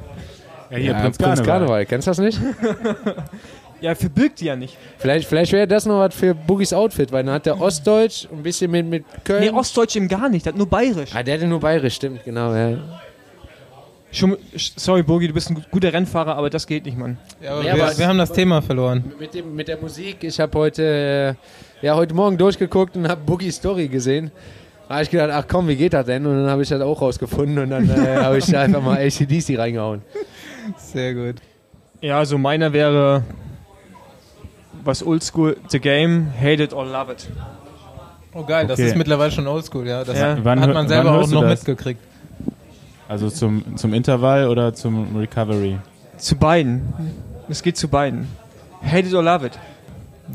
ja, hier, ja, Prinz Prinz Karneval. Karneval. Kennst du das nicht? Ja, verbirgt die ja nicht. Vielleicht, vielleicht wäre das noch was für Boogies Outfit, weil dann hat der Ostdeutsch ein bisschen mit, mit Köln. Nee, Ostdeutsch eben gar nicht, das hat nur bayerisch. ah, der hatte nur bayerisch, stimmt, genau. Ja. Schon, sorry, Bogi, du bist ein guter Rennfahrer, aber das geht nicht, Mann. Ja, aber Ja, wir, aber- wir haben das Thema verloren. Mit, dem, mit der Musik, ich habe heute, äh, ja, heute Morgen durchgeguckt und habe Boogie Story gesehen. Da habe ich gedacht, ach komm, wie geht das denn? Und dann habe ich das auch rausgefunden und dann äh, habe ich da einfach mal ACDC reingehauen. Sehr gut. Ja, also meiner wäre was Oldschool, The Game, Hate It or Love It. Oh geil, das Okay. ist mittlerweile schon oldschool, ja. Das Ja. hat, Wann hat man selber auch noch das? mitgekriegt. Also zum, zum Intervall oder zum Recovery? Zu beiden. Es geht zu beiden. Hate it or love it.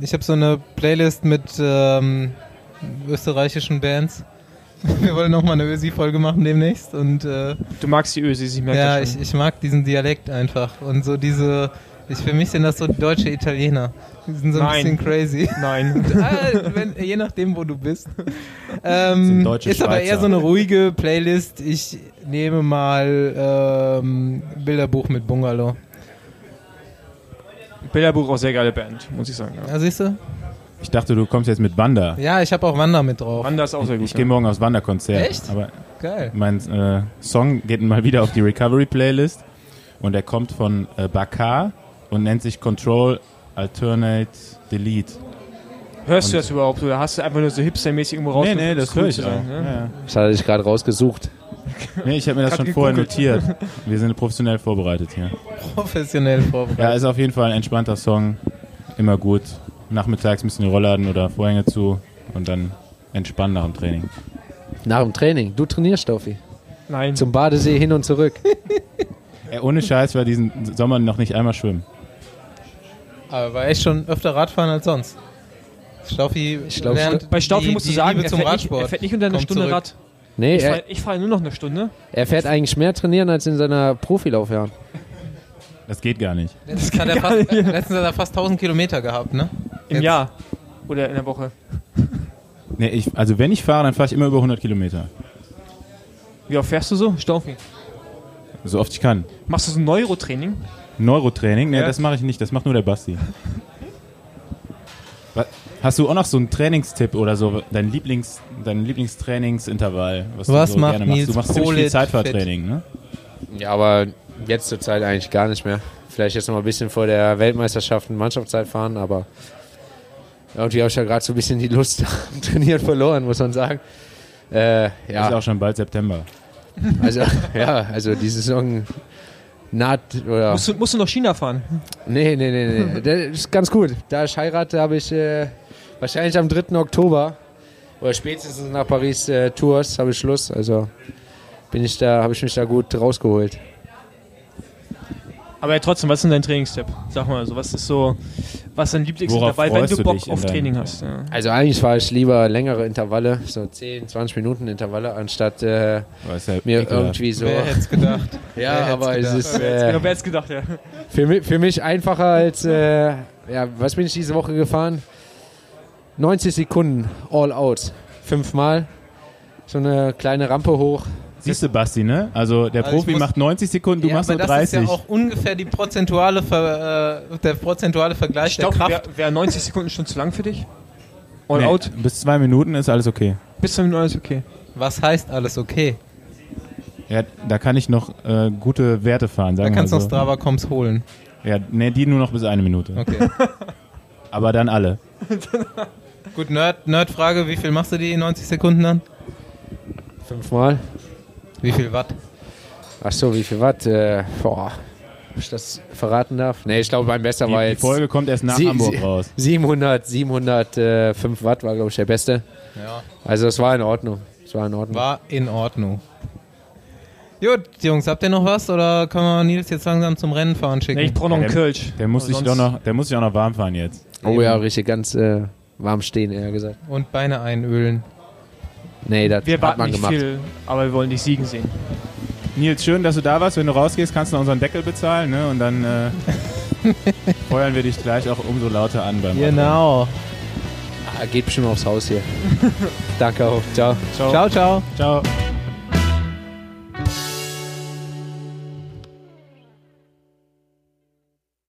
Ich habe so eine Playlist mit ähm, österreichischen Bands. Wir wollen nochmal eine Ösi-Folge machen demnächst und äh, Du magst die Ösis, ich merke ja, das ich, ich mag diesen Dialekt einfach und so diese, ich, für mich sind das so deutsche Italiener. Die sind so ein Nein. bisschen crazy. Nein. Ah, wenn, je nachdem, wo du bist. Ähm, Sind deutsche ist aber eher Schweizer. so eine ruhige Playlist. Ich nehme mal ähm, Bilderbuch mit Bungalow. Bilderbuch auch sehr geile Band, muss ich sagen. Ja. Ja, siehst du? Ich dachte, du kommst jetzt mit Wanda. Ja, ich habe auch Wander mit drauf. Wanda ist auch sehr gut. Ich gehe morgen aufs Wanderkonzert. Echt? Aber Geil. mein äh, Song geht mal wieder auf die Recovery-Playlist und er kommt von äh, Bakar und nennt sich Control Alternate Delete. Hörst du Und- das überhaupt oder hast du einfach nur so hipstermäßig irgendwo raus? Nee, nee, das höre ich auch. Sein, ne? Ja. Das hat er sich gerade rausgesucht. Nee, ich habe mir das schon vorher notiert. Wir sind professionell vorbereitet hier. Professionell vorbereitet. Ja, ist auf jeden Fall ein entspannter Song. Immer gut. Nachmittags müssen die Rollladen oder Vorhänge zu und dann entspannen nach dem Training. Nach dem Training. Du trainierst, Stoffi. Nein. Zum Badesee hin und zurück. Ey, ohne Scheiß war diesen Sommer noch nicht einmal schwimmen. Aber war echt schon öfter Radfahren als sonst. Staufi Ich glaub, lernt Bei Staufi die, musst du die sagen, Liebe er zum fährt, nicht, Radsport. er fährt nicht unter einer Kommt Stunde zurück. Rad. Nee, Ich fahre fahr nur noch eine Stunde. er fährt eigentlich mehr trainieren als in seiner Profilaufjahren. Das geht gar nicht. Letztens hat er fast, letztens hat er fast 1000 Kilometer gehabt, ne? Im Jetzt- Jahr. Oder in der Woche. Nee, ich, also wenn ich fahre, dann fahre ich immer über 100 Kilometer. Wie oft fährst du so? Staufi. So oft ich kann. Machst du so Neurotraining? Neurotraining? Nee, Ja. das mache ich nicht. Das macht nur der Basti. Hast du auch noch so einen Trainingstipp oder so? Dein, Lieblings, dein Lieblingstrainingsintervall? Was, Was du so macht gerne machst? Nils Du machst ziemlich viel Polit Zeitfahrtraining, ne? Ja, aber jetzt zur Zeit eigentlich gar nicht mehr. Vielleicht jetzt noch mal ein bisschen vor der Weltmeisterschaft in Mannschaftszeit fahren, aber irgendwie habe ich ja gerade so ein bisschen die Lust am Trainieren verloren, muss man sagen. Äh, Ist ja, auch schon bald September. also, ja, also die Saison naht oder. Musst du, musst du noch China fahren? Nee, nee, nee, nee. Das ist ganz gut. Da ich heirate, habe ich äh, wahrscheinlich am 3. Oktober oder spätestens nach Paris äh, Tours habe ich Schluss. Also bin ich da, habe ich mich da gut rausgeholt. Aber ja, trotzdem, was ist denn dein Trainingstipp? Sag mal, so, was ist so, was ist dein Lieblingsintervall, Worauf wenn freust du du Bock dich in auf Training hast? Ja. Also eigentlich fahre ich lieber längere Intervalle, so 10, 20 Minuten Intervalle, anstatt äh, ist ja mir ekelhaft. irgendwie so. Wer hätte es gedacht? Ja, wer aber es gedacht? ist Genau, äh, wer hätte gedacht, ja. für, mich, für mich einfacher als, äh, ja, was bin ich diese Woche gefahren? 90 Sekunden, all out. Fünfmal. So eine kleine Rampe hoch. Siehst du, Basti, ne? Also der Also Profi muss- macht 90 Sekunden, du ja, machst aber nur das 30. ist ja auch ungefähr die prozentuale Ver, äh, der prozentuale Vergleich Ich der wäre Kraft. wär 90 Sekunden schon zu lang für dich? All Nee, out? Bis zwei Minuten ist alles okay. Bis zum alles okay. Was heißt alles okay? Ja, da kann ich noch äh, gute Werte fahren, Da sagen wir kannst du so. noch Strava-Coms holen. Ja, nee, die nur noch bis eine Minute. Okay. Aber dann alle. Gut, Nerd, Nerd-Frage, wie viel machst du die 90 Sekunden dann? Fünfmal. Wie viel Watt? Ach so, wie viel Watt? Äh, boah, ob ich das verraten darf? Nee, ich glaube, mein bester Die, war die jetzt Folge kommt erst nach Sie- Hamburg raus. 700, 705 Watt war, glaube ich, der beste. Ja. Also es war in Ordnung. Es war in Ordnung. War in Ordnung. Gut, Jungs, habt ihr noch was oder können wir Nils jetzt langsam zum Rennen fahren schicken? Nee, ich brauche noch einen Kölsch. Der muss, sich doch noch, der muss sich auch noch warm fahren jetzt. oh ja, richtig ganz äh, warm stehen, eher gesagt. Und Beine einölen. Nee, das Wir hat man nicht gemacht. viel, aber wir wollen dich siegen sehen. Nils, schön, dass du da warst. Wenn du rausgehst, kannst du noch unseren Deckel bezahlen, ne? Und dann äh, feuern wir dich gleich auch umso lauter an beim Genau. Ah, geht bestimmt aufs Haus hier. Danke auch. Ciao. Ciao. Ciao, ciao. Ciao.